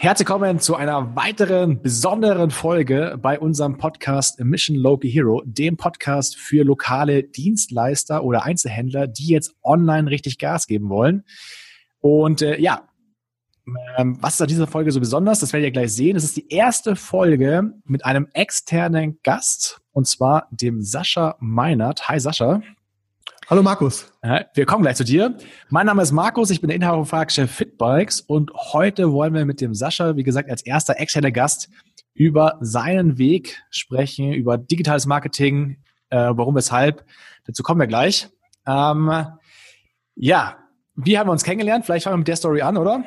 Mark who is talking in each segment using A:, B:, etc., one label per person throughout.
A: Herzlich willkommen zu einer weiteren besonderen Folge bei unserem Podcast Mission Local Hero, dem Podcast für lokale Dienstleister oder Einzelhändler, die jetzt online richtig Gas geben wollen. Und äh, ja, ähm, was ist an dieser Folge so besonders? Das werdet ihr gleich sehen. Es ist die erste Folge mit einem externen Gast und zwar dem Sascha Meinert. Hi Sascha.
B: Hallo Markus.
A: Wir kommen gleich zu dir. Mein Name ist Markus, ich bin der Inhaber und Fahrgeschäft Fitbikes und heute wollen wir mit dem Sascha, wie gesagt, als erster externer Gast über seinen Weg sprechen, über digitales Marketing, äh, warum, weshalb. Dazu kommen wir gleich. Ähm, ja, wie haben wir uns kennengelernt? Vielleicht fangen wir mit der Story an, oder?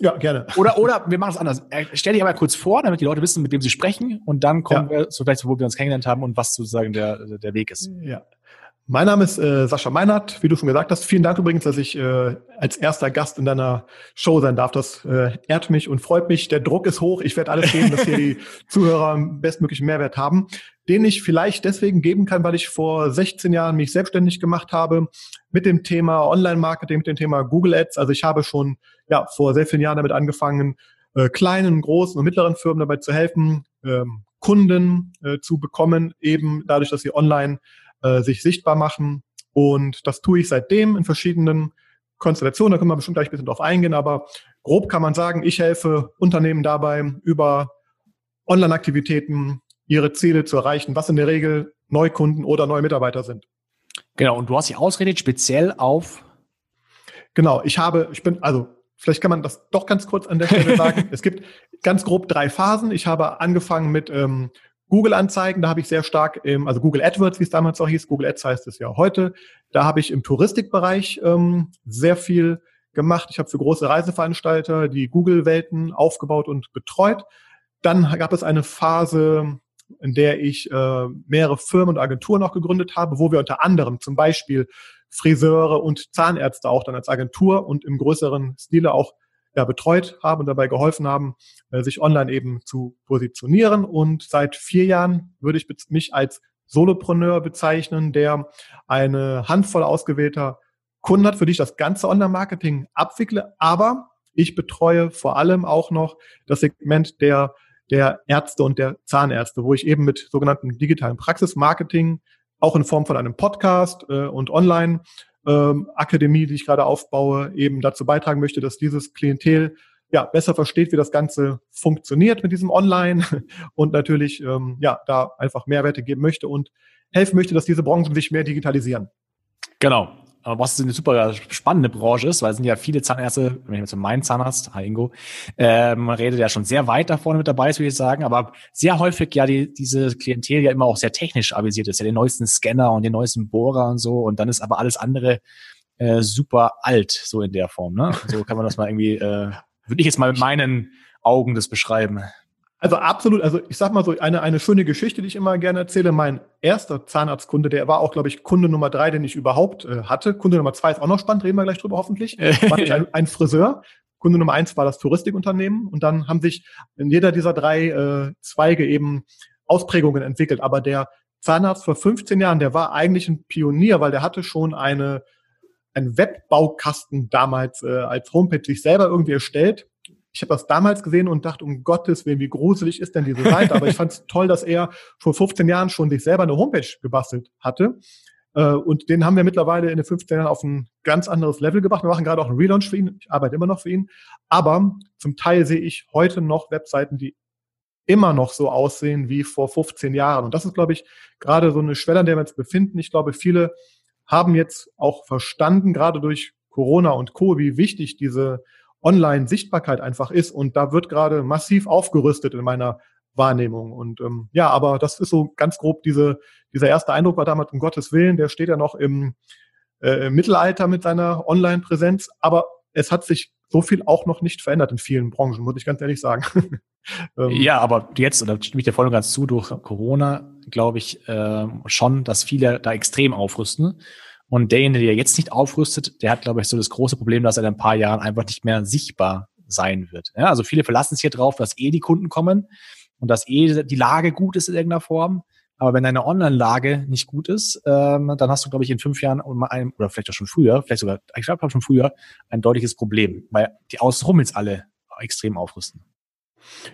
B: Ja, gerne.
A: Oder, oder wir machen es anders. Äh, stell dich aber kurz vor, damit die Leute wissen, mit wem sie sprechen und dann kommen ja. wir so vielleicht, wo wir uns kennengelernt haben und was sozusagen der, der Weg ist.
B: Ja. Mein Name ist äh, Sascha Meinert, wie du schon gesagt hast. Vielen Dank übrigens, dass ich äh, als erster Gast in deiner Show sein darf. Das äh, ehrt mich und freut mich. Der Druck ist hoch. Ich werde alles geben, dass hier die Zuhörer bestmöglichen Mehrwert haben, den ich vielleicht deswegen geben kann, weil ich vor 16 Jahren mich selbstständig gemacht habe mit dem Thema Online-Marketing, mit dem Thema Google Ads. Also ich habe schon ja vor sehr vielen Jahren damit angefangen, äh, kleinen, großen und mittleren Firmen dabei zu helfen, ähm, Kunden äh, zu bekommen, eben dadurch, dass sie online äh, sich sichtbar machen. Und das tue ich seitdem in verschiedenen Konstellationen. Da können wir bestimmt gleich ein bisschen drauf eingehen, aber grob kann man sagen, ich helfe Unternehmen dabei, über Online-Aktivitäten ihre Ziele zu erreichen, was in der Regel Neukunden oder neue Mitarbeiter sind.
A: Genau, und du hast dich ausredet speziell auf.
B: Genau, ich habe, ich bin, also vielleicht kann man das doch ganz kurz an der Stelle sagen. es gibt ganz grob drei Phasen. Ich habe angefangen mit ähm, Google-Anzeigen, da habe ich sehr stark im, also Google AdWords, wie es damals auch hieß, Google Ads heißt es ja heute, da habe ich im Touristikbereich ähm, sehr viel gemacht. Ich habe für große Reiseveranstalter die Google-Welten aufgebaut und betreut. Dann gab es eine Phase, in der ich äh, mehrere Firmen und Agenturen auch gegründet habe, wo wir unter anderem zum Beispiel Friseure und Zahnärzte auch dann als Agentur und im größeren Stile auch ja, betreut haben und dabei geholfen haben, äh, sich online eben zu positionieren. Und seit vier Jahren würde ich mich als Solopreneur bezeichnen, der eine Handvoll ausgewählter Kunden hat, für die ich das ganze Online-Marketing abwickle. Aber ich betreue vor allem auch noch das Segment der, der Ärzte und der Zahnärzte, wo ich eben mit sogenannten digitalen Praxismarketing auch in Form von einem Podcast äh, und online ähm, Akademie, die ich gerade aufbaue, eben dazu beitragen möchte, dass dieses Klientel ja besser versteht, wie das Ganze funktioniert mit diesem Online und natürlich ähm, ja da einfach Mehrwerte geben möchte und helfen möchte, dass diese Branchen sich mehr digitalisieren.
A: Genau was eine super spannende Branche ist, weil es sind ja viele Zahnärzte, wenn ich jetzt mit meinem Zahnarzt, hi Ingo, ähm, redet ja schon sehr weit da vorne mit dabei ist, würde ich sagen, aber sehr häufig ja die, diese Klientel ja immer auch sehr technisch avisiert ist, ja den neuesten Scanner und den neuesten Bohrer und so und dann ist aber alles andere äh, super alt, so in der Form, ne? So kann man das mal irgendwie, äh, würde ich jetzt mal mit meinen Augen das beschreiben.
B: Also absolut, also ich sag mal so, eine, eine schöne Geschichte, die ich immer gerne erzähle. Mein erster Zahnarztkunde, der war auch, glaube ich, Kunde Nummer drei, den ich überhaupt äh, hatte. Kunde Nummer zwei ist auch noch spannend, reden wir gleich drüber hoffentlich. War ein, ein Friseur. Kunde Nummer eins war das Touristikunternehmen und dann haben sich in jeder dieser drei äh, Zweige eben Ausprägungen entwickelt. Aber der Zahnarzt vor 15 Jahren, der war eigentlich ein Pionier, weil der hatte schon eine, einen Webbaukasten damals äh, als Homepage sich selber irgendwie erstellt ich habe das damals gesehen und dachte, um Gottes Willen, wie gruselig ist denn diese Seite? Aber ich fand es toll, dass er vor 15 Jahren schon sich selber eine Homepage gebastelt hatte. Äh, und den haben wir mittlerweile in den 15 Jahren auf ein ganz anderes Level gebracht. Wir machen gerade auch einen Relaunch für ihn. Ich arbeite immer noch für ihn. Aber zum Teil sehe ich heute noch Webseiten, die immer noch so aussehen wie vor 15 Jahren. Und das ist, glaube ich, gerade so eine Schwelle, an der wir uns befinden. Ich glaube, viele haben jetzt auch verstanden, gerade durch Corona und Co., wie wichtig diese Online-Sichtbarkeit einfach ist. Und da wird gerade massiv aufgerüstet in meiner Wahrnehmung. Und ähm, ja, aber das ist so ganz grob diese, dieser erste Eindruck war damals um Gottes Willen, der steht ja noch im, äh, im Mittelalter mit seiner Online-Präsenz, aber es hat sich so viel auch noch nicht verändert in vielen Branchen, muss ich ganz ehrlich sagen.
A: ähm, ja, aber jetzt, oder stimme ich dir voll und ganz zu, durch Corona glaube ich äh, schon, dass viele da extrem aufrüsten. Und derjenige, der jetzt nicht aufrüstet, der hat, glaube ich, so das große Problem, dass er in ein paar Jahren einfach nicht mehr sichtbar sein wird. Ja, also viele verlassen sich hier drauf, dass eh die Kunden kommen und dass eh die Lage gut ist in irgendeiner Form. Aber wenn deine Online-Lage nicht gut ist, ähm, dann hast du, glaube ich, in fünf Jahren oder vielleicht auch schon früher, vielleicht sogar, ich glaube schon früher, ein deutliches Problem, weil die Außenrum jetzt alle extrem aufrüsten.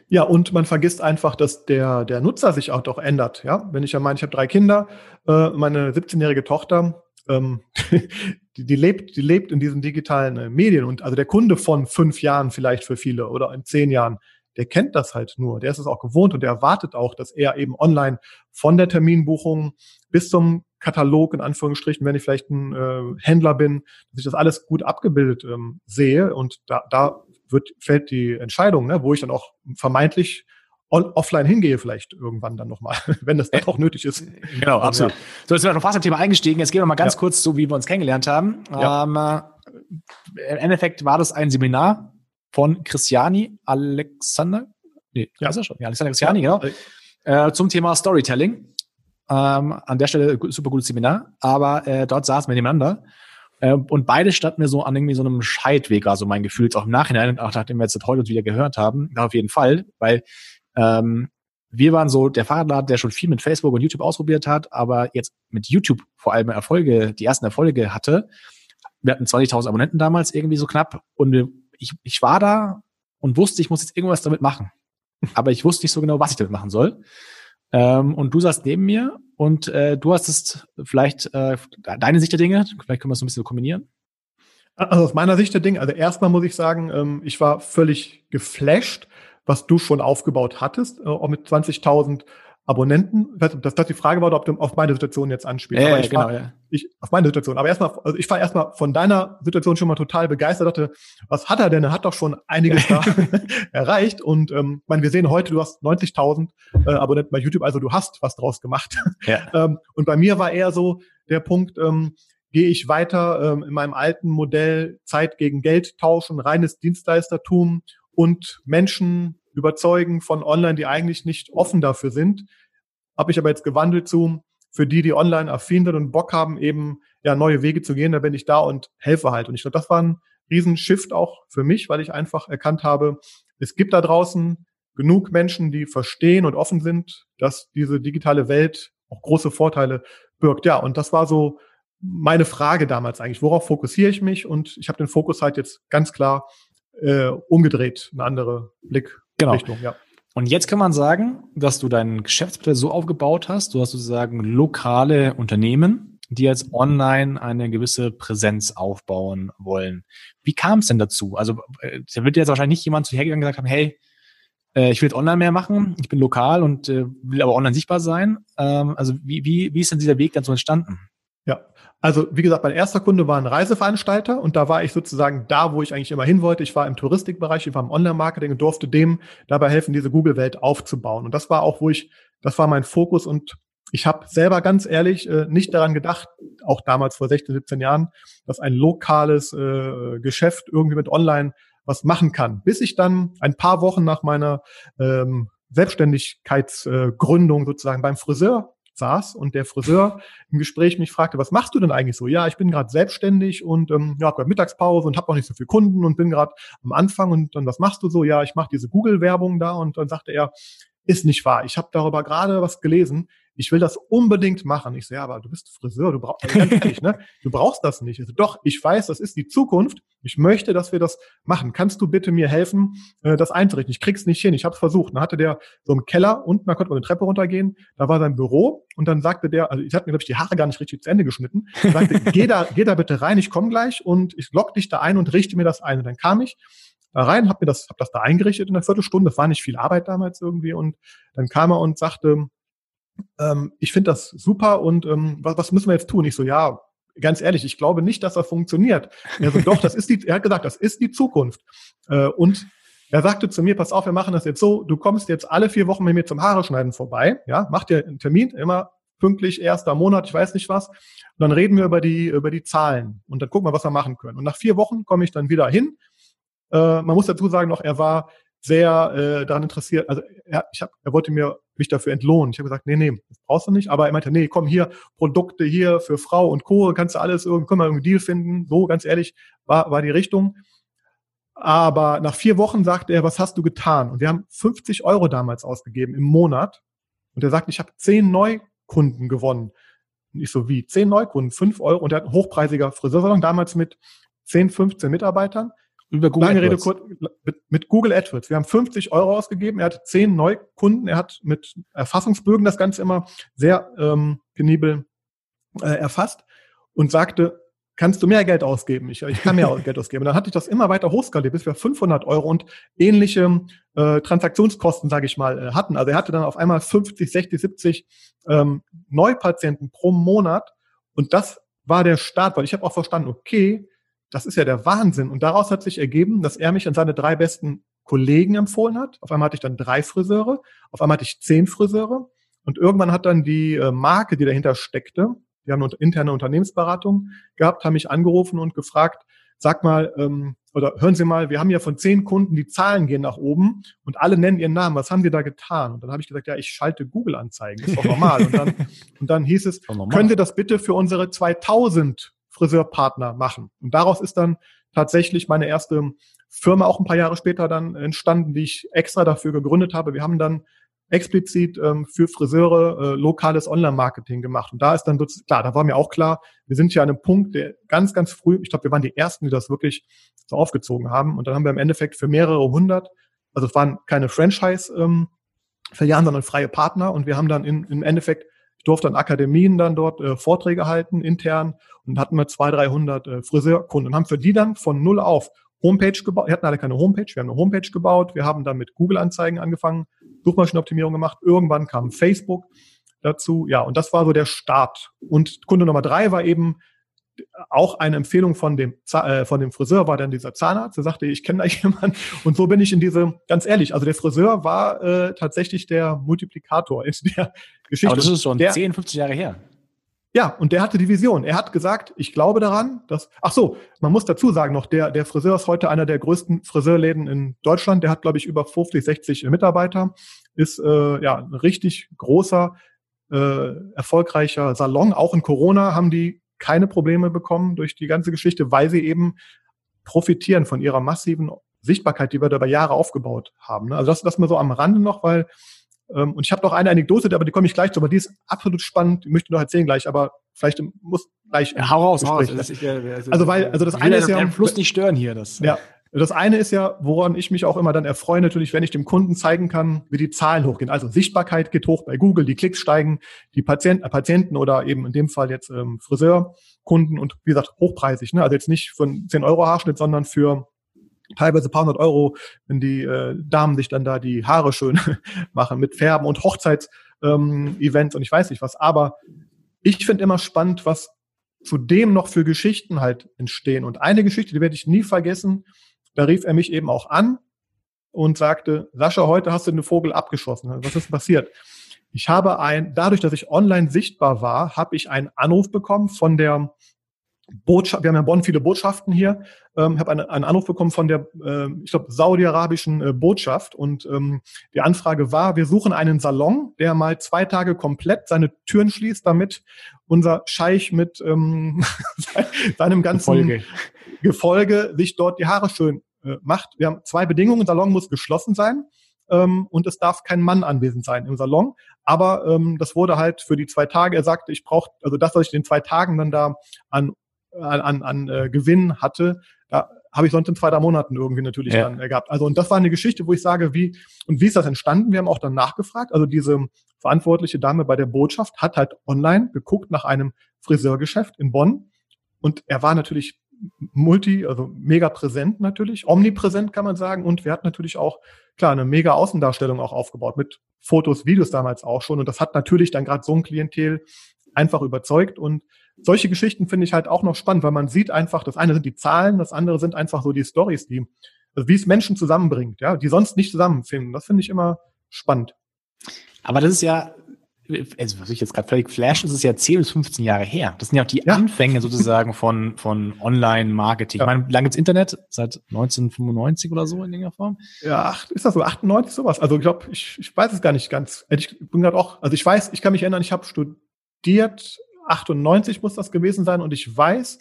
B: Ja, und man vergisst einfach, dass der, der Nutzer sich auch doch ändert. Ja, wenn ich ja meine, ich habe drei Kinder, äh, meine 17-jährige Tochter, ähm, die, die, lebt, die lebt in diesen digitalen äh, Medien und also der Kunde von fünf Jahren vielleicht für viele oder in zehn Jahren, der kennt das halt nur, der ist es auch gewohnt und der erwartet auch, dass er eben online von der Terminbuchung bis zum Katalog, in Anführungsstrichen, wenn ich vielleicht ein äh, Händler bin, dass ich das alles gut abgebildet ähm, sehe. Und da, da wird, fällt die Entscheidung, ne, wo ich dann auch vermeintlich offline hingehe vielleicht irgendwann dann nochmal, wenn das dann auch nötig ist.
A: Genau, absolut. Ja. So, jetzt sind wir noch fast im Thema eingestiegen. Jetzt gehen wir mal ganz ja. kurz so, wie wir uns kennengelernt haben. Ja. Ähm, äh, Im Endeffekt war das ein Seminar von Christiani Alexander. Nee, ja. ist er schon. Ja, Alexander Christiani, genau. Äh, zum Thema Storytelling. Ähm, an der Stelle super gutes Seminar, aber äh, dort saßen wir nebeneinander äh, und beide standen mir so an irgendwie so einem Scheidweg, also mein Gefühl jetzt auch im Nachhinein, auch nachdem wir jetzt heute uns wieder gehört haben, auf jeden Fall, weil ähm, wir waren so der Fahrradladen, der schon viel mit Facebook und YouTube ausprobiert hat, aber jetzt mit YouTube vor allem Erfolge, die ersten Erfolge hatte. Wir hatten 20.000 Abonnenten damals irgendwie so knapp und ich, ich war da und wusste, ich muss jetzt irgendwas damit machen. Aber ich wusste nicht so genau, was ich damit machen soll. Ähm, und du saßt neben mir und äh, du hast es vielleicht äh, deine Sicht der Dinge, vielleicht können wir es so ein bisschen kombinieren.
B: Also aus meiner Sicht der Dinge, also erstmal muss ich sagen, ähm, ich war völlig geflasht was du schon aufgebaut hattest, äh, auch mit 20.000 Abonnenten. Das, das die Frage war, ob du auf meine Situation jetzt anspielst. Ja,
A: ja, genau, war, ja.
B: Ich, auf meine Situation. Aber erstmal, also ich war erstmal von deiner Situation schon mal total begeistert, dachte, was hat er denn? Er hat doch schon einiges da erreicht. Und ähm, meine, wir sehen heute, du hast 90.000 äh, Abonnenten bei YouTube, also du hast was draus gemacht. Ja. ähm, und bei mir war eher so der Punkt, ähm, gehe ich weiter ähm, in meinem alten Modell Zeit gegen Geld tauschen, reines Dienstleistertum und Menschen überzeugen von online, die eigentlich nicht offen dafür sind. Habe ich aber jetzt gewandelt zu, für die, die online affin sind und Bock haben, eben ja neue Wege zu gehen, da bin ich da und helfe halt. Und ich glaube, das war ein Riesenshift auch für mich, weil ich einfach erkannt habe, es gibt da draußen genug Menschen, die verstehen und offen sind, dass diese digitale Welt auch große Vorteile birgt. Ja, und das war so meine Frage damals eigentlich. Worauf fokussiere ich mich? Und ich habe den Fokus halt jetzt ganz klar äh, umgedreht, eine andere Blickrichtung. Genau.
A: Ja. Und jetzt kann man sagen, dass du dein Geschäftsmodell so aufgebaut hast, du hast sozusagen lokale Unternehmen, die jetzt online eine gewisse Präsenz aufbauen wollen. Wie kam es denn dazu? Also äh, da wird jetzt wahrscheinlich nicht jemand zu hergegangen und gesagt haben, hey, äh, ich will jetzt online mehr machen, ich bin lokal und äh, will aber online sichtbar sein. Ähm, also wie, wie, wie ist denn dieser Weg so entstanden?
B: Ja, also wie gesagt, mein erster Kunde war ein Reiseveranstalter und da war ich sozusagen da, wo ich eigentlich immer hin wollte. Ich war im Touristikbereich, ich war im Online-Marketing und durfte dem dabei helfen, diese Google-Welt aufzubauen. Und das war auch, wo ich, das war mein Fokus und ich habe selber ganz ehrlich äh, nicht daran gedacht, auch damals vor 16, 17 Jahren, dass ein lokales äh, Geschäft irgendwie mit Online was machen kann. Bis ich dann ein paar Wochen nach meiner ähm, Selbstständigkeitsgründung sozusagen beim Friseur saß und der Friseur im Gespräch mich fragte, was machst du denn eigentlich so? Ja, ich bin gerade selbstständig und ähm, ja, habe gerade Mittagspause und habe noch nicht so viele Kunden und bin gerade am Anfang und dann was machst du so? Ja, ich mache diese Google-Werbung da und dann sagte er, ist nicht wahr. Ich habe darüber gerade was gelesen ich will das unbedingt machen. Ich so, ja, aber du bist Friseur, du brauchst, also ehrlich, ne? Du brauchst das nicht. So, doch, ich weiß, das ist die Zukunft. Ich möchte, dass wir das machen. Kannst du bitte mir helfen, äh, das einzurichten? Ich krieg's nicht hin. Ich habe es versucht. Dann hatte der so einen Keller unten, da konnte man eine Treppe runtergehen. Da war sein Büro und dann sagte der, also ich hatte mir glaube ich die Haare gar nicht richtig zu Ende geschnitten. Sagte, geh da, geh da bitte rein. Ich komme gleich und ich lock dich da ein und richte mir das ein. Und dann kam ich da rein, habe mir das, hab das da eingerichtet in einer Viertelstunde. Das war nicht viel Arbeit damals irgendwie. Und dann kam er und sagte, ähm, ich finde das super und ähm, was, was müssen wir jetzt tun? Ich so, ja, ganz ehrlich, ich glaube nicht, dass das funktioniert. Er so, doch, das ist die, er hat gesagt, das ist die Zukunft. Äh, und er sagte zu mir, pass auf, wir machen das jetzt so, du kommst jetzt alle vier Wochen mit mir zum Haare schneiden vorbei, ja, mach dir einen Termin, immer pünktlich, erster Monat, ich weiß nicht was. Und dann reden wir über die, über die Zahlen und dann gucken wir, was wir machen können. Und nach vier Wochen komme ich dann wieder hin. Äh, man muss dazu sagen noch, er war sehr äh, daran interessiert. Also er, ich hab, er wollte mir mich dafür entlohnen. Ich habe gesagt, nee, nee, das brauchst du nicht. Aber er meinte, nee, komm hier, Produkte hier für Frau und Co. Kannst du alles irgendwie, können wir irgendwie Deal finden. So, ganz ehrlich, war, war die Richtung. Aber nach vier Wochen sagte er, was hast du getan? Und wir haben 50 Euro damals ausgegeben im Monat. Und er sagt, ich habe zehn Neukunden gewonnen. Ich so, wie? Zehn Neukunden, fünf Euro. Und er hat ein hochpreisiger Friseursalon damals mit 10, 15 Mitarbeitern. Über Google Lange AdWords. Rede kurz, mit, mit, Google AdWords. Wir haben 50 Euro ausgegeben. Er hat zehn Neukunden. Er hat mit Erfassungsbögen das Ganze immer sehr ähm, penibel äh, erfasst und sagte, kannst du mehr Geld ausgeben? Ich, ich kann mehr Geld ausgeben. Und dann hatte ich das immer weiter hochskaliert, bis wir 500 Euro und ähnliche äh, Transaktionskosten, sage ich mal, äh, hatten. Also er hatte dann auf einmal 50, 60, 70 ähm, Neupatienten pro Monat. Und das war der Start, weil ich habe auch verstanden, okay, das ist ja der Wahnsinn. Und daraus hat sich ergeben, dass er mich an seine drei besten Kollegen empfohlen hat. Auf einmal hatte ich dann drei Friseure, auf einmal hatte ich zehn Friseure. Und irgendwann hat dann die äh, Marke, die dahinter steckte, die haben eine interne Unternehmensberatung gehabt, haben mich angerufen und gefragt, sag mal, ähm, oder hören Sie mal, wir haben ja von zehn Kunden, die Zahlen gehen nach oben und alle nennen ihren Namen. Was haben Sie da getan? Und dann habe ich gesagt, ja, ich schalte Google-Anzeigen. Ist doch normal. und, dann, und dann hieß es, können Sie das bitte für unsere 2000 Friseurpartner machen. Und daraus ist dann tatsächlich meine erste Firma auch ein paar Jahre später dann entstanden, die ich extra dafür gegründet habe. Wir haben dann explizit ähm, für Friseure äh, lokales Online-Marketing gemacht. Und da ist dann klar, da war mir auch klar, wir sind hier an einem Punkt, der ganz, ganz früh, ich glaube, wir waren die Ersten, die das wirklich so aufgezogen haben. Und dann haben wir im Endeffekt für mehrere hundert, also es waren keine Franchise ähm, sondern freie Partner. Und wir haben dann in, im Endeffekt ich durfte an Akademien dann dort äh, Vorträge halten, intern, und hatten wir 200, 300 äh, Friseurkunden und haben für die dann von null auf Homepage gebaut. Wir hatten alle keine Homepage, wir haben eine Homepage gebaut. Wir haben dann mit Google-Anzeigen angefangen, Suchmaschinenoptimierung gemacht. Irgendwann kam Facebook dazu. Ja, und das war so der Start. Und Kunde Nummer drei war eben auch eine Empfehlung von dem, äh, von dem Friseur war dann dieser Zahnarzt, der sagte, ich kenne da jemanden. Und so bin ich in diese, ganz ehrlich, also der Friseur war äh, tatsächlich der Multiplikator in der Geschichte. Aber
A: das ist schon der, 10, 15 Jahre her.
B: Ja, und der hatte die Vision. Er hat gesagt, ich glaube daran, dass, ach so, man muss dazu sagen noch, der, der Friseur ist heute einer der größten Friseurläden in Deutschland. Der hat, glaube ich, über 50, 60 Mitarbeiter, ist äh, ja ein richtig großer, äh, erfolgreicher Salon. Auch in Corona haben die keine Probleme bekommen durch die ganze Geschichte, weil sie eben profitieren von ihrer massiven Sichtbarkeit, die wir da über Jahre aufgebaut haben. Ne? Also das, das mal so am Rande noch, weil ähm, und ich habe noch eine Anekdote, aber die komme ich gleich zu, aber die ist absolut spannend, die möchte ich noch erzählen gleich, aber vielleicht muss gleich.
A: Ja, hau raus, hau raus.
B: Also, weil, also das eine ist ja.
A: Den Fluss nicht stören hier, das.
B: Ja. Das eine ist ja, woran ich mich auch immer dann erfreue, natürlich, wenn ich dem Kunden zeigen kann, wie die Zahlen hochgehen. Also Sichtbarkeit geht hoch bei Google, die Klicks steigen, die Patienten, äh, Patienten oder eben in dem Fall jetzt ähm, Friseurkunden und wie gesagt, hochpreisig. Ne? Also jetzt nicht von 10 Euro Haarschnitt, sondern für teilweise paar hundert Euro, wenn die äh, Damen sich dann da die Haare schön machen mit Färben und Hochzeits-Events ähm, und ich weiß nicht was. Aber ich finde immer spannend, was zudem noch für Geschichten halt entstehen. Und eine Geschichte, die werde ich nie vergessen, da rief er mich eben auch an und sagte, Sascha, heute hast du den Vogel abgeschossen. Was ist passiert? Ich habe ein, dadurch, dass ich online sichtbar war, habe ich einen Anruf bekommen von der Botschaft, wir haben ja in Bonn viele Botschaften hier, ähm, habe einen, einen Anruf bekommen von der, äh, ich glaube, saudi-arabischen äh, Botschaft und ähm, die Anfrage war, wir suchen einen Salon, der mal zwei Tage komplett seine Türen schließt, damit unser Scheich mit ähm, seinem ganzen Gefolge. Gefolge sich dort die Haare schön äh, macht. Wir haben zwei Bedingungen, Salon muss geschlossen sein ähm, und es darf kein Mann anwesend sein im Salon. Aber ähm, das wurde halt für die zwei Tage, er sagte, ich brauche, also das, was ich in den zwei Tagen dann da an an, an, äh, Gewinn hatte, da habe ich sonst in zwei, drei Monaten irgendwie natürlich ja. dann äh, gehabt. Also und das war eine Geschichte, wo ich sage, wie und wie ist das entstanden? Wir haben auch dann nachgefragt. Also diese verantwortliche Dame bei der Botschaft hat halt online geguckt nach einem Friseurgeschäft in Bonn und er war natürlich multi, also mega präsent natürlich, omnipräsent kann man sagen und wir hatten natürlich auch klar eine mega Außendarstellung auch aufgebaut mit Fotos, Videos damals auch schon und das hat natürlich dann gerade so ein Klientel einfach überzeugt und solche Geschichten finde ich halt auch noch spannend, weil man sieht einfach, das eine sind die Zahlen, das andere sind einfach so die Stories, die, also wie es Menschen zusammenbringt, ja, die sonst nicht zusammenfinden. Das finde ich immer spannend.
A: Aber das ist ja, also was ich jetzt gerade völlig flash, das ist ja 10 bis 15 Jahre her. Das sind ja auch die ja. Anfänge sozusagen von, von Online-Marketing. Ja. Ich meine, wie lange gibt's Internet? Seit 1995 oder so in irgendeiner Form?
B: Ja, ist das so? 98 sowas? Also ich glaube, ich, ich weiß es gar nicht ganz. Ich bin gerade auch, also ich weiß, ich kann mich erinnern, ich habe studiert 98 muss das gewesen sein und ich weiß,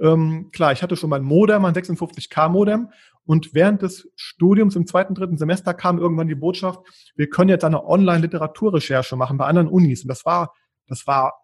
B: ähm, klar, ich hatte schon mein Modem, mein 56K Modem und während des Studiums im zweiten, dritten Semester kam irgendwann die Botschaft, wir können jetzt eine Online-Literaturrecherche machen bei anderen Unis und das war, das war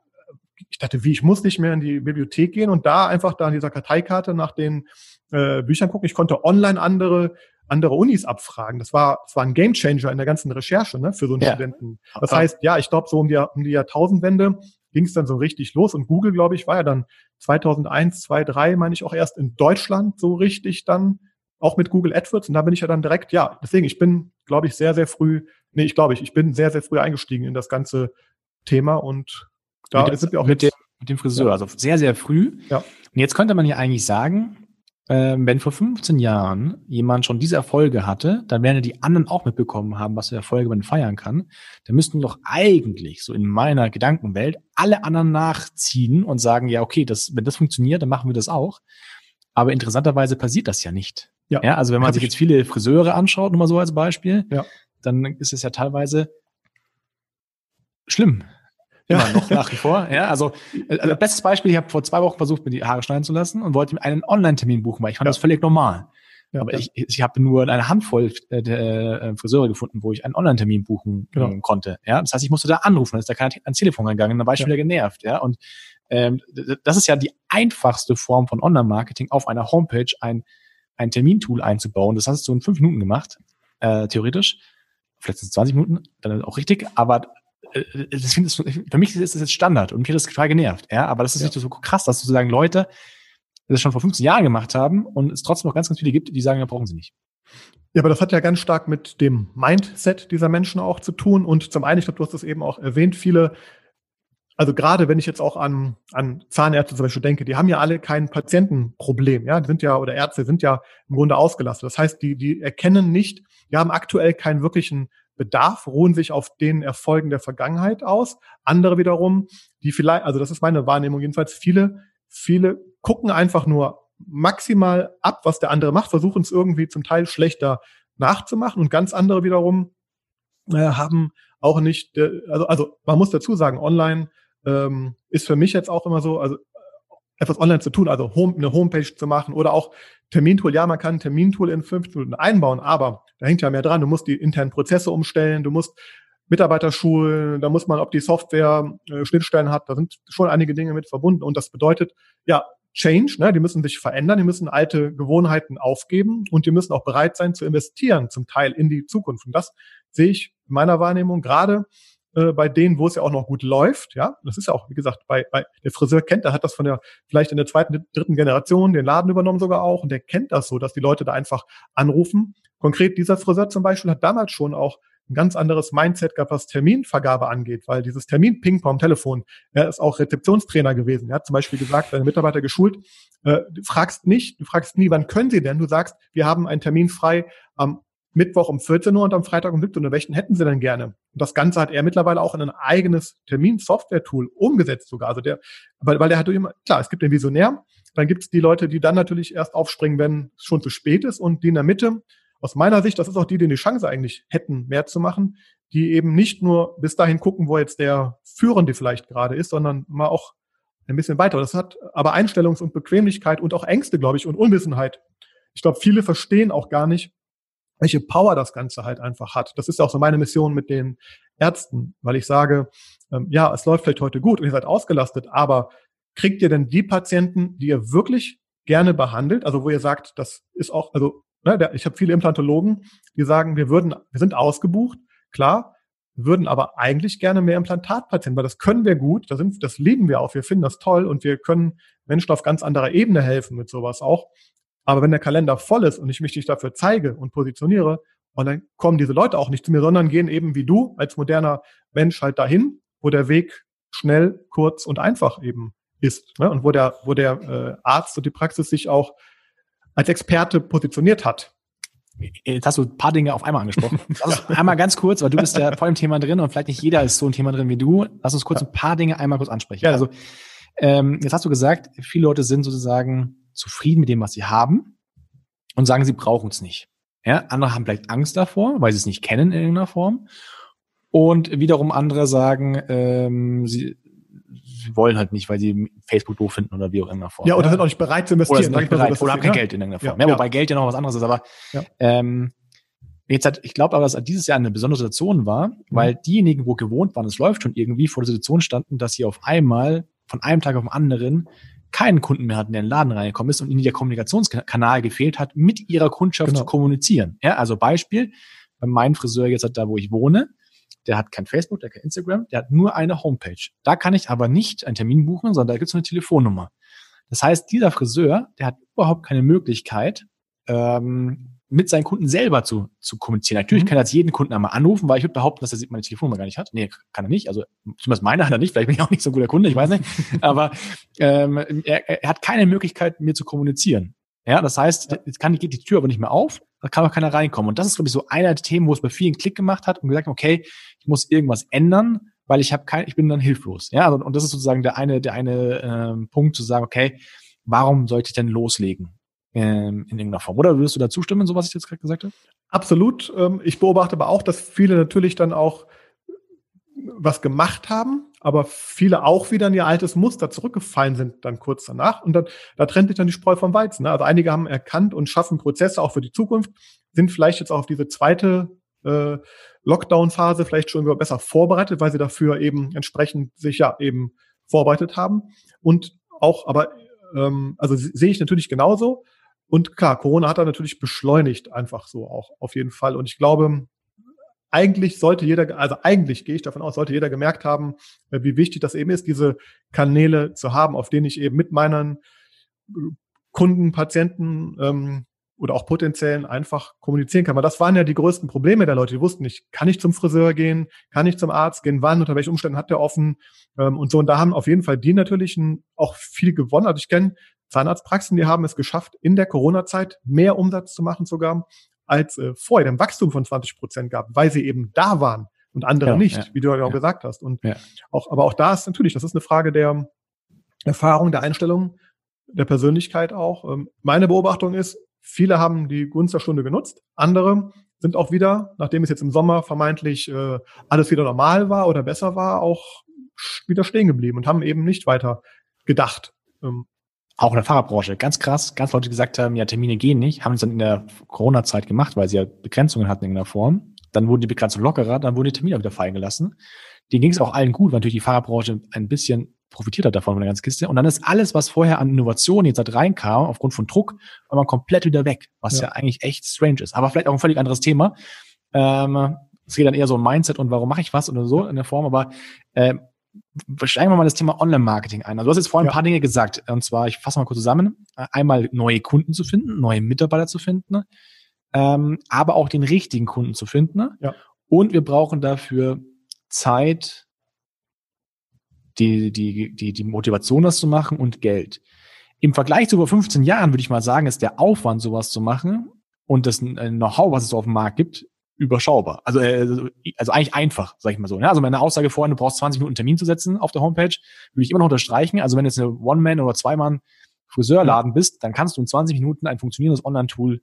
B: ich dachte, wie, ich muss nicht mehr in die Bibliothek gehen und da einfach da an dieser Karteikarte nach den äh, Büchern gucken. Ich konnte online andere andere Unis abfragen. Das war, das war ein Gamechanger in der ganzen Recherche ne, für so einen ja. Studenten. Das heißt, ja, ich glaube, so um die, um die Jahrtausendwende ging es dann so richtig los. Und Google, glaube ich, war ja dann 2001, 2003, meine ich, auch erst in Deutschland so richtig dann, auch mit Google AdWords. Und da bin ich ja dann direkt, ja, deswegen, ich bin, glaube ich, sehr, sehr früh, nee, ich glaube ich, ich bin sehr, sehr früh eingestiegen in das ganze Thema und
A: da mit, sind wir auch mit, dem, mit dem Friseur, ja. also sehr, sehr früh.
B: Ja.
A: Und jetzt könnte man ja eigentlich sagen, äh, wenn vor 15 Jahren jemand schon diese Erfolge hatte, dann werden ja die anderen auch mitbekommen haben, was für Erfolge man feiern kann. Dann müssten doch eigentlich, so in meiner Gedankenwelt, alle anderen nachziehen und sagen, ja, okay, das, wenn das funktioniert, dann machen wir das auch. Aber interessanterweise passiert das ja nicht. Ja. ja also wenn man sich jetzt viele Friseure anschaut, nur mal so als Beispiel, ja. dann ist es ja teilweise schlimm. Ja. Immer noch nach wie vor. Ja, also äh, bestes Beispiel, ich habe vor zwei Wochen versucht, mir die Haare schneiden zu lassen und wollte mir einen Online-Termin buchen, weil ich fand ja. das völlig normal. Ja, Aber ich, ich habe nur eine Handvoll äh, äh, Friseure gefunden, wo ich einen Online-Termin buchen genau. Ähm, konnte. Ja, das heißt, ich musste da anrufen, dann ist da keiner ans Telefon gegangen, dann war ich ja. wieder genervt. Ja, und ähm, das ist ja die einfachste Form von Online-Marketing, auf einer Homepage ein, ein Termintool einzubauen. Das hast du in fünf Minuten gemacht, äh, theoretisch. Vielleicht sind es 20 Minuten, dann auch richtig. Aber das finde ich, für mich ist das jetzt Standard und mich hat das total genervt, ja, aber das ist ja. nicht so krass, dass sozusagen Leute das schon vor 15 Jahren gemacht haben und es trotzdem noch ganz, ganz viele gibt, die sagen, ja, brauchen sie nicht.
B: Ja, aber das hat ja ganz stark mit dem Mindset dieser Menschen auch zu tun. Und zum einen, ich glaube, du hast das eben auch erwähnt, viele, also gerade wenn ich jetzt auch an, an Zahnärzte zum Beispiel denke, die haben ja alle kein Patientenproblem, ja, die sind ja, oder Ärzte sind ja im Grunde ausgelastet. Das heißt, die, die erkennen nicht, die haben aktuell keinen wirklichen Bedarf, ruhen sich auf den Erfolgen der Vergangenheit aus. Andere wiederum, die vielleicht, also das ist meine Wahrnehmung jedenfalls, viele, viele gucken einfach nur maximal ab, was der andere macht, versuchen es irgendwie zum Teil schlechter nachzumachen und ganz andere wiederum äh, haben auch nicht, äh, also, also man muss dazu sagen, online ähm, ist für mich jetzt auch immer so, also etwas online zu tun, also home, eine Homepage zu machen oder auch Termintool. Ja, man kann ein Termintool in fünf Minuten einbauen, aber da hängt ja mehr dran. Du musst die internen Prozesse umstellen, du musst Mitarbeiter schulen, da muss man, ob die Software äh, Schnittstellen hat, da sind schon einige Dinge mit verbunden und das bedeutet, ja, Change, ne, die müssen sich verändern, die müssen alte Gewohnheiten aufgeben und die müssen auch bereit sein zu investieren, zum Teil in die Zukunft. Und das sehe ich in meiner Wahrnehmung gerade äh, bei denen, wo es ja auch noch gut läuft. Ja, das ist ja auch, wie gesagt, bei, bei der Friseur kennt, der hat das von der vielleicht in der zweiten, dritten Generation den Laden übernommen sogar auch und der kennt das so, dass die Leute da einfach anrufen. Konkret dieser Friseur zum Beispiel hat damals schon auch ein ganz anderes Mindset gehabt, was Terminvergabe angeht, weil dieses Termin-Ping-Pong Telefon, er ist auch Rezeptionstrainer gewesen. Er hat zum Beispiel gesagt, seine Mitarbeiter geschult, äh, du fragst nicht, du fragst nie, wann können sie denn? Du sagst, wir haben einen Termin frei am Mittwoch um 14 Uhr und am Freitag um 17 Uhr. Welchen hätten Sie denn gerne? Und das Ganze hat er mittlerweile auch in ein eigenes Termin-Software-Tool umgesetzt sogar. Also der, weil, weil der hat immer, klar, es gibt den Visionär, dann gibt es die Leute, die dann natürlich erst aufspringen, wenn es schon zu spät ist und die in der Mitte, aus meiner Sicht, das ist auch die, die die Chance eigentlich hätten, mehr zu machen, die eben nicht nur bis dahin gucken, wo jetzt der Führende vielleicht gerade ist, sondern mal auch ein bisschen weiter. Das hat aber Einstellungs- und Bequemlichkeit und auch Ängste, glaube ich, und Unwissenheit. Ich glaube, viele verstehen auch gar nicht, welche Power das Ganze halt einfach hat. Das ist auch so meine Mission mit den Ärzten, weil ich sage, ähm, ja, es läuft vielleicht heute gut und ihr seid ausgelastet, aber kriegt ihr denn die Patienten, die ihr wirklich gerne behandelt, also wo ihr sagt, das ist auch, also ne, der, ich habe viele Implantologen, die sagen, wir würden, wir sind ausgebucht, klar, würden aber eigentlich gerne mehr Implantatpatienten, weil das können wir gut, das, sind, das lieben wir auch, wir finden das toll und wir können Menschen auf ganz anderer Ebene helfen mit sowas auch. Aber wenn der Kalender voll ist und ich mich nicht dafür zeige und positioniere, und dann kommen diese Leute auch nicht zu mir, sondern gehen eben wie du als moderner Mensch halt dahin, wo der Weg schnell, kurz und einfach eben ist. Ne? Und wo der, wo der äh, Arzt und die Praxis sich auch als Experte positioniert hat.
A: Jetzt hast du ein paar Dinge auf einmal angesprochen. Lass uns einmal ganz kurz, weil du bist ja voll im Thema drin und vielleicht nicht jeder ist so ein Thema drin wie du. Lass uns kurz ein paar Dinge einmal kurz ansprechen. Ja. Also ähm, jetzt hast du gesagt, viele Leute sind sozusagen zufrieden mit dem, was sie haben und sagen, sie brauchen es nicht. Ja, andere haben vielleicht Angst davor, weil sie es nicht kennen in irgendeiner Form. Und wiederum andere sagen, ähm, sie, sie wollen halt nicht, weil sie Facebook doof finden oder wie auch immer
B: Form. Ja, oder ja. sind auch nicht bereit zu investieren. Oder, sind
A: nicht bereit, oder haben kein Geld in irgendeiner Form. Ja, ja, wobei Geld ja noch was anderes ist. Aber ähm, jetzt hat, ich glaube aber, dass dieses Jahr eine besondere Situation war, mhm. weil diejenigen, wo gewohnt waren, es läuft schon irgendwie, vor der Situation standen, dass sie auf einmal von einem Tag auf den anderen keinen Kunden mehr hatten, der in den Laden reingekommen ist und ihnen der Kommunikationskanal gefehlt hat, mit ihrer Kundschaft genau. zu kommunizieren. Ja, also Beispiel, bei meinem Friseur jetzt da, wo ich wohne, der hat kein Facebook, der hat kein Instagram, der hat nur eine Homepage. Da kann ich aber nicht einen Termin buchen, sondern da gibt es eine Telefonnummer. Das heißt, dieser Friseur, der hat überhaupt keine Möglichkeit, ähm, mit seinen Kunden selber zu, zu kommunizieren. Natürlich mhm. kann er jetzt jeden Kunden einmal anrufen, weil ich würde behaupten, dass er meine Telefonnummer gar nicht hat. Nee, kann er nicht. Also zumindest meine hat er nicht. Vielleicht bin ich auch nicht so ein guter Kunde, ich weiß nicht. Aber ähm, er, er hat keine Möglichkeit, mir zu kommunizieren. Ja, das heißt, jetzt kann, geht die Tür aber nicht mehr auf, da kann auch keiner reinkommen. Und das ist, glaube ich, so einer der Themen, wo es bei vielen Klick gemacht hat und gesagt, okay, ich muss irgendwas ändern, weil ich habe kein, ich bin dann hilflos. Ja, also, und das ist sozusagen der eine, der eine ähm, Punkt zu sagen, okay, warum sollte ich denn loslegen? Ähm, in irgendeiner Form. Oder würdest du da zustimmen, so was ich jetzt gerade gesagt habe?
B: Absolut. Ähm, ich beobachte aber auch, dass viele natürlich dann auch was gemacht haben, aber viele auch wieder in ihr altes Muster zurückgefallen sind dann kurz danach. Und dann, da trennt sich dann die Spreu vom Weizen. Ne? Also einige haben erkannt und schaffen Prozesse auch für die Zukunft, sind vielleicht jetzt auch auf diese zweite äh, Lockdown-Phase vielleicht schon besser vorbereitet, weil sie dafür eben entsprechend sich ja eben vorbereitet haben. Und auch, aber ähm, also sehe ich natürlich genauso. Und klar, Corona hat da natürlich beschleunigt einfach so auch auf jeden Fall. Und ich glaube, eigentlich sollte jeder, also eigentlich gehe ich davon aus, sollte jeder gemerkt haben, äh, wie wichtig das eben ist, diese Kanäle zu haben, auf denen ich eben mit meinen äh, Kunden, Patienten ähm, oder auch potenziellen einfach kommunizieren kann. Weil das waren ja die größten Probleme der Leute. Die wussten nicht, kann ich zum Friseur gehen, kann ich zum Arzt gehen, wann, unter welchen Umständen hat der offen ähm, und so. Und da haben auf jeden Fall die natürlich auch viel gewonnen. Also ich kenne Zahnarztpraxen, die haben es geschafft, in der Corona-Zeit mehr Umsatz zu machen sogar, als äh, vorher ein Wachstum von 20 Prozent gab, weil sie eben da waren und andere ja, nicht, ja, wie du ja auch gesagt hast. Und auch, aber auch da ist natürlich, das ist eine Frage der Erfahrung, der Einstellung, der Persönlichkeit auch. Ähm, meine Beobachtung ist, viele haben die Gunst der Stunde genutzt, andere sind auch wieder, nachdem es jetzt im Sommer vermeintlich äh, alles wieder normal war oder besser war, auch wieder stehen geblieben und haben eben nicht weiter gedacht. Ähm,
A: auch in der Fahrradbranche, ganz krass, ganz Leute gesagt haben, ja, Termine gehen nicht, haben es dann in der Corona-Zeit gemacht, weil sie ja Begrenzungen hatten in irgendeiner Form. Dann wurden die Begrenzungen lockerer, dann wurden die Termine wieder fallen gelassen. Denen ging es auch allen gut, weil natürlich die Fahrradbranche ein bisschen profitiert hat davon von der ganzen Kiste. Und dann ist alles, was vorher an Innovationen jetzt halt reinkam, aufgrund von Druck, war man komplett wieder weg, was ja. ja eigentlich echt strange ist. Aber vielleicht auch ein völlig anderes Thema. Ähm, es geht dann eher so um Mindset und warum mache ich was oder so in der Form. Aber äh, steigen wir mal das Thema Online-Marketing ein. Also du hast jetzt vorhin ja. ein paar Dinge gesagt. Und zwar, ich fasse mal kurz zusammen. Einmal neue Kunden zu finden, neue Mitarbeiter zu finden, ähm, aber auch den richtigen Kunden zu finden. Ja. Und wir brauchen dafür Zeit, die, die, die, die Motivation, das zu machen und Geld. Im Vergleich zu vor 15 Jahren würde ich mal sagen, ist der Aufwand, sowas zu machen und das Know-how, was es auf dem Markt gibt, überschaubar. Also, äh, also eigentlich einfach, sag ich mal so. Ja, also meine Aussage vorhin, du brauchst 20 Minuten Termin zu setzen auf der Homepage, würde ich immer noch unterstreichen. Also wenn du jetzt eine One-Man- oder Zwei-Mann Friseurladen bist, dann kannst du in 20 Minuten ein funktionierendes Online-Tool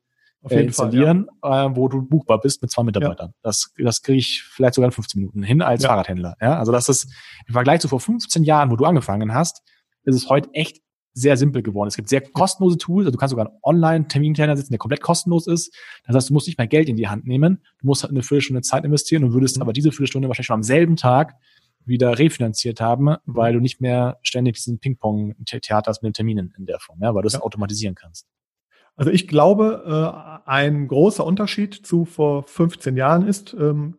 A: äh, installieren, Fall, ja. äh, wo du buchbar bist mit zwei Mitarbeitern. Ja. Das, das kriege ich vielleicht sogar in 15 Minuten hin als ja. Fahrradhändler. Ja, also das ist im Vergleich zu vor 15 Jahren, wo du angefangen hast, ist es heute echt sehr simpel geworden. Es gibt sehr kostenlose Tools, also du kannst sogar einen Online-Terminkalender setzen, der komplett kostenlos ist. Das heißt, du musst nicht mehr Geld in die Hand nehmen, du musst halt eine Viertelstunde Zeit investieren und würdest mhm. aber diese Viertelstunde wahrscheinlich schon am selben Tag wieder refinanziert haben, weil du nicht mehr ständig diesen Ping-Pong-Theater hast mit den Terminen in der Form, ja, weil du es ja. automatisieren kannst.
B: Also ich glaube, äh, ein großer Unterschied zu vor 15 Jahren ist, ähm,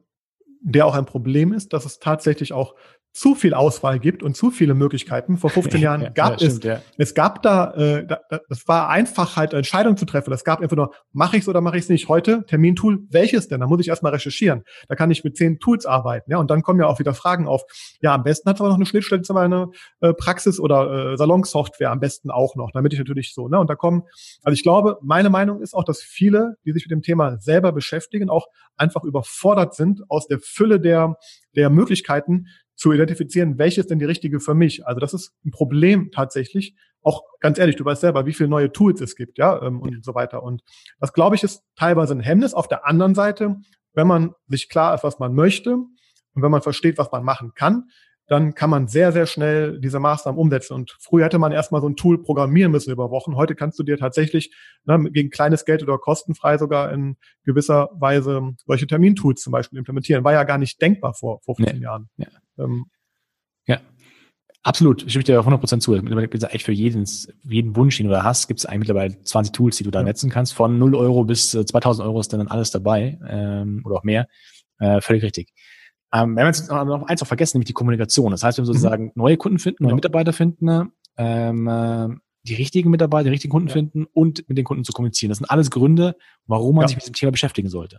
B: der auch ein Problem ist, dass es tatsächlich auch zu viel Auswahl gibt und zu viele Möglichkeiten. Vor 15 Jahren ja, gab ja, es, stimmt, ja. es gab da, äh, da, das war einfach halt Entscheidungen zu treffen. Es gab einfach nur, mache ich es oder mache ich es nicht. Heute Termintool, welches denn? Da muss ich erstmal recherchieren. Da kann ich mit zehn Tools arbeiten. Ja, und dann kommen ja auch wieder Fragen auf. Ja, am besten hat es aber noch eine Schnittstelle zu meiner äh, Praxis oder äh, Salonsoftware am besten auch noch, damit ich natürlich so. Ne, und da kommen, also ich glaube, meine Meinung ist auch, dass viele, die sich mit dem Thema selber beschäftigen, auch einfach überfordert sind aus der Fülle der der Möglichkeiten, zu identifizieren, welches denn die richtige für mich. Also das ist ein Problem tatsächlich. Auch ganz ehrlich, du weißt selber, wie viele neue Tools es gibt, ja, ähm, und so weiter. Und das, glaube ich, ist teilweise ein Hemmnis. Auf der anderen Seite, wenn man sich klar ist, was man möchte und wenn man versteht, was man machen kann, dann kann man sehr, sehr schnell diese Maßnahmen umsetzen. Und früher hätte man erstmal so ein Tool programmieren müssen über Wochen. Heute kannst du dir tatsächlich ne, gegen kleines Geld oder kostenfrei sogar in gewisser Weise solche Termintools zum Beispiel implementieren. War ja gar nicht denkbar vor 15 nee. Jahren.
A: Ja. Ähm, ja. Absolut, ich stimme dir 100% zu. Echt für jeden, jeden Wunsch, den du da hast, gibt es eigentlich mittlerweile 20 Tools, die du da ja. netzen kannst. Von 0 Euro bis 2000 Euro ist dann alles dabei ähm, oder auch mehr. Äh, völlig richtig. Ähm, wir haben jetzt noch eins auch vergessen, nämlich die Kommunikation. Das heißt, wir mhm. sozusagen mhm. neue Kunden finden, neue ja. Mitarbeiter finden, ähm, äh, die richtigen Mitarbeiter, die richtigen Kunden ja. finden und mit den Kunden zu kommunizieren. Das sind alles Gründe, warum man ja. sich mit dem Thema beschäftigen sollte.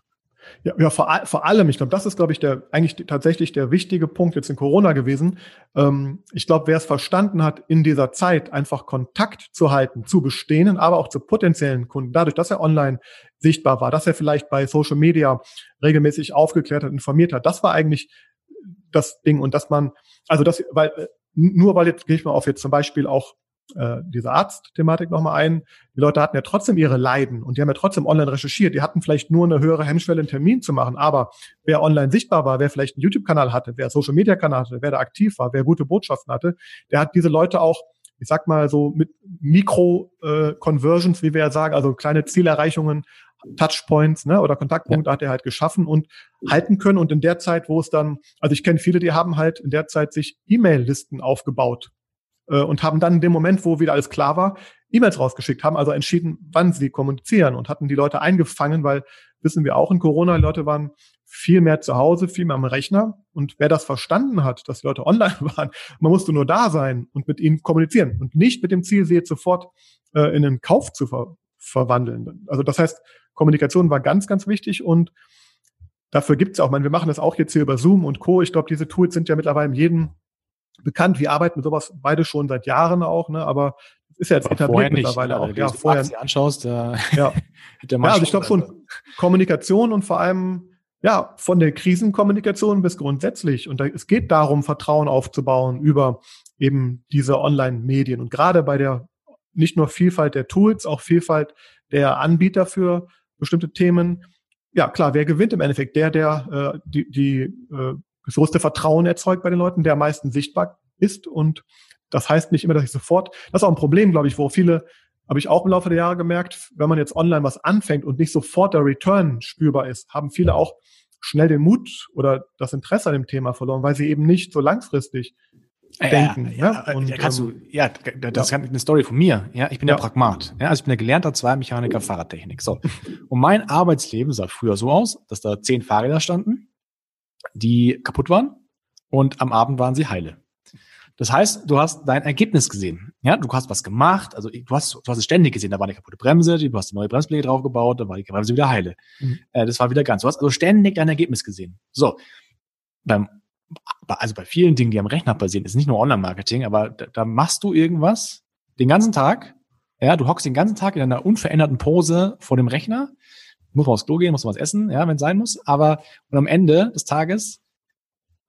B: Ja, ja vor, vor allem, ich glaube, das ist, glaube ich, der eigentlich tatsächlich der wichtige Punkt jetzt in Corona gewesen. Ähm, ich glaube, wer es verstanden hat, in dieser Zeit einfach Kontakt zu halten, zu bestehenden, aber auch zu potenziellen Kunden, dadurch, dass er online sichtbar war, dass er vielleicht bei Social Media regelmäßig aufgeklärt hat, informiert hat, das war eigentlich das Ding und dass man, also das, weil äh, nur weil jetzt gehe ich mal auf jetzt zum Beispiel auch äh, diese Arztthematik nochmal ein. Die Leute hatten ja trotzdem ihre Leiden und die haben ja trotzdem online recherchiert. Die hatten vielleicht nur eine höhere Hemmschwelle, einen Termin zu machen, aber wer online sichtbar war, wer vielleicht einen YouTube-Kanal hatte, wer Social-Media-Kanal hatte, wer da aktiv war, wer gute Botschaften hatte, der hat diese Leute auch ich sag mal so mit Mikro-Conversions, äh, wie wir ja sagen, also kleine Zielerreichungen, Touchpoints ne, oder Kontaktpunkte ja. hat er halt geschaffen und halten können. Und in der Zeit, wo es dann, also ich kenne viele, die haben halt in der Zeit sich E-Mail-Listen aufgebaut äh, und haben dann in dem Moment, wo wieder alles klar war, E-Mails rausgeschickt, haben also entschieden, wann sie kommunizieren und hatten die Leute eingefangen, weil wissen wir auch in Corona, Leute waren viel mehr zu Hause, viel mehr am Rechner. Und wer das verstanden hat, dass die Leute online waren, man musste nur da sein und mit ihnen kommunizieren und nicht mit dem Ziel, sie jetzt sofort äh, in einen Kauf zu ver verwandeln. Also das heißt, Kommunikation war ganz, ganz wichtig und dafür gibt es auch, meine, wir machen das auch jetzt hier über Zoom und Co. Ich glaube, diese Tools sind ja mittlerweile in jedem bekannt. Wir arbeiten mit sowas beide schon seit Jahren auch, ne? aber ist ja jetzt aber etabliert mittlerweile
A: auch. Ja, vorher du anschaust,
B: da ja. ja, also ich glaube schon Kommunikation und vor allem ja von der Krisenkommunikation bis grundsätzlich. Und da, es geht darum, Vertrauen aufzubauen über eben diese Online-Medien und gerade bei der nicht nur Vielfalt der Tools, auch Vielfalt der Anbieter für bestimmte Themen. Ja, klar, wer gewinnt im Endeffekt? Der, der äh, die, die äh, das größte Vertrauen erzeugt bei den Leuten, der am meisten sichtbar ist. Und das heißt nicht immer, dass ich sofort, das ist auch ein Problem, glaube ich, wo viele, habe ich auch im Laufe der Jahre gemerkt, wenn man jetzt online was anfängt und nicht sofort der Return spürbar ist, haben viele auch schnell den Mut oder das Interesse an dem Thema verloren, weil sie eben nicht so langfristig denken.
A: Ja, ja, und, ja, kannst du, ähm, ja, das ist eine Story von mir. Ja, ich bin ja. der Pragmat. Ja, also ich bin der gelernter Zweimechaniker Fahrradtechnik. So. Und mein Arbeitsleben sah früher so aus, dass da zehn Fahrräder standen die kaputt waren und am Abend waren sie heile. Das heißt, du hast dein Ergebnis gesehen. Ja, du hast was gemacht, also du hast, du hast es ständig gesehen. Da war eine kaputte Bremse, du hast eine neue Bremspflege draufgebaut, da war die Bremse wieder heile. Mhm. Äh, das war wieder ganz. Du hast also ständig dein Ergebnis gesehen. So. Beim, also bei vielen Dingen, die am Rechner passieren, ist nicht nur Online-Marketing, aber da, da machst du irgendwas den ganzen Tag. Ja, du hockst den ganzen Tag in einer unveränderten Pose vor dem Rechner muss man aufs Klo gehen, muss man was essen, ja, wenn es sein muss. Aber und am Ende des Tages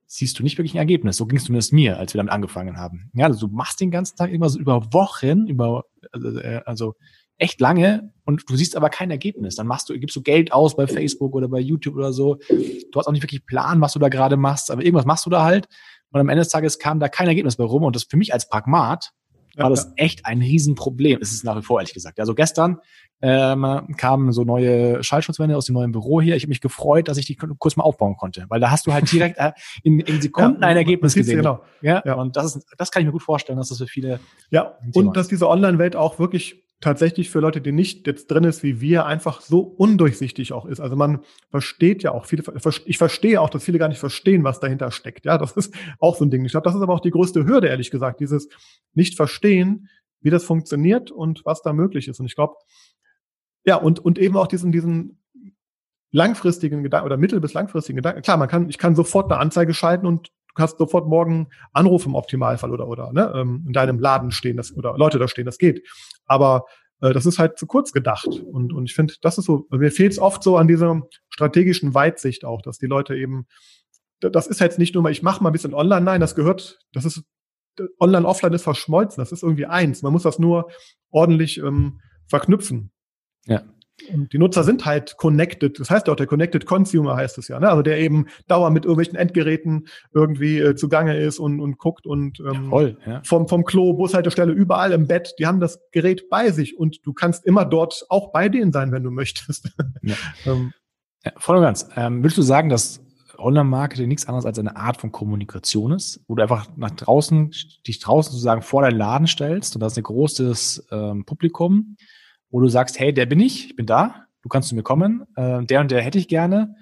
A: siehst du nicht wirklich ein Ergebnis. So ging es zumindest mir, als wir damit angefangen haben. Ja, also du machst den ganzen Tag irgendwas über Wochen, über also, äh, also echt lange und du siehst aber kein Ergebnis. Dann machst du, gibst du Geld aus bei Facebook oder bei YouTube oder so. Du hast auch nicht wirklich Plan, was du da gerade machst, aber irgendwas machst du da halt. Und am Ende des Tages kam da kein Ergebnis bei rum. Und das für mich als Pragmat war das echt ein Riesenproblem. Es ist nach wie vor, ehrlich gesagt. Also gestern ähm, kamen so neue Schallschutzwände aus dem neuen Büro hier. Ich habe mich gefreut, dass ich die kurz mal aufbauen konnte, weil da hast du halt direkt äh, in, in Sekunden ja, ein Ergebnis gesehen. Genau. Ja, ja, und das ist, das kann ich mir gut vorstellen, dass das für viele.
B: Ja, und dass diese Online-Welt auch wirklich tatsächlich für Leute, die nicht jetzt drin ist wie wir, einfach so undurchsichtig auch ist. Also man versteht ja auch viele, ich verstehe auch, dass viele gar nicht verstehen, was dahinter steckt. Ja, das ist auch so ein Ding. Ich glaube, das ist aber auch die größte Hürde, ehrlich gesagt, dieses nicht verstehen, wie das funktioniert und was da möglich ist. Und ich glaube, ja, und, und eben auch diesen, diesen langfristigen Gedanken oder mittel- bis langfristigen Gedanken. Klar, man kann, ich kann sofort eine Anzeige schalten und du hast sofort morgen Anruf im Optimalfall oder, oder, ne, ähm, in deinem Laden stehen, das, oder Leute da stehen, das geht. Aber äh, das ist halt zu kurz gedacht. Und, und ich finde, das ist so, mir fehlt es oft so an dieser strategischen Weitsicht auch, dass die Leute eben, das ist jetzt nicht nur mal, ich mache mal ein bisschen online, nein, das gehört, das ist, online, offline ist verschmolzen, das ist irgendwie eins. Man muss das nur ordentlich ähm, verknüpfen.
A: Ja.
B: Und die Nutzer sind halt connected. Das heißt ja auch, der Connected Consumer heißt es ja. Ne? Also der eben dauernd mit irgendwelchen Endgeräten irgendwie äh, zugange ist und, und guckt und ähm, ja, voll, ja. vom, vom Klo, Bushaltestelle, überall im Bett. Die haben das Gerät bei sich und du kannst immer dort auch bei denen sein, wenn du möchtest.
A: Ja. ähm, ja, voll und ganz. Ähm, willst du sagen, dass Online-Marketing nichts anderes als eine Art von Kommunikation ist, wo du einfach nach draußen, dich draußen sozusagen vor deinen Laden stellst und da ist ein großes ähm, Publikum, wo du sagst, hey, der bin ich, ich bin da, du kannst zu mir kommen, äh, der und der hätte ich gerne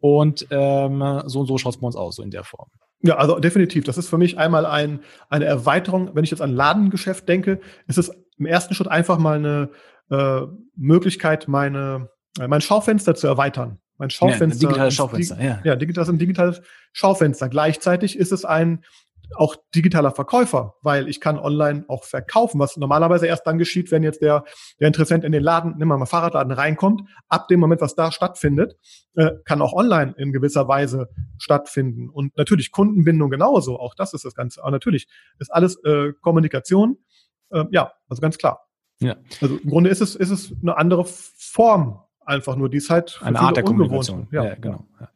A: und ähm, so und so schaut es bei uns aus, so in der Form.
B: Ja, also definitiv. Das ist für mich einmal ein, eine Erweiterung. Wenn ich jetzt an Ladengeschäft denke, ist es im ersten Schritt einfach mal eine äh, Möglichkeit, meine, äh, mein Schaufenster zu erweitern. Mein Schaufenster. Ja,
A: digitales Schaufenster, ja.
B: Ja, digital, das ist ein digitales Schaufenster. Gleichzeitig ist es ein auch digitaler Verkäufer, weil ich kann online auch verkaufen, was normalerweise erst dann geschieht, wenn jetzt der, der Interessent in den Laden, nimm mal Fahrradladen reinkommt. Ab dem Moment, was da stattfindet, äh, kann auch online in gewisser Weise stattfinden. Und natürlich Kundenbindung genauso, auch das ist das Ganze. Aber natürlich ist alles äh, Kommunikation. Äh, ja, also ganz klar. Ja. Also im Grunde ist es, ist es eine andere Form einfach nur, die ist halt
A: eine Art der Kommunikation.
B: Ja, ja, genau. Ja.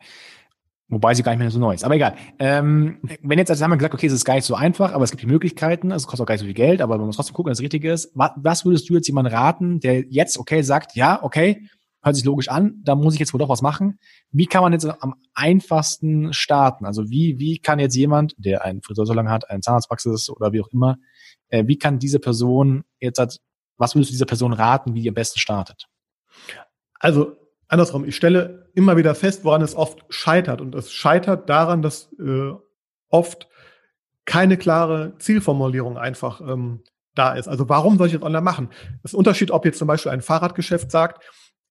A: Wobei sie gar nicht mehr so neu ist. Aber egal. Ähm, wenn jetzt, also haben wir gesagt, okay, es ist gar nicht so einfach, aber es gibt die Möglichkeiten, es kostet auch gar nicht so viel Geld, aber man muss trotzdem gucken, dass es richtig ist. Was, was würdest du jetzt jemandem raten, der jetzt, okay, sagt, ja, okay, hört sich logisch an, da muss ich jetzt wohl doch was machen. Wie kann man jetzt am einfachsten starten? Also wie, wie kann jetzt jemand, der einen Friseur so lange hat, eine Zahnarztpraxis oder wie auch immer, äh, wie kann diese Person jetzt, was würdest du dieser Person raten, wie die am besten startet?
B: Also andersrum, ich stelle immer wieder fest, woran es oft scheitert. Und es scheitert daran, dass äh, oft keine klare Zielformulierung einfach ähm, da ist. Also warum soll ich jetzt online machen? Das Unterschied, ob jetzt zum Beispiel ein Fahrradgeschäft sagt,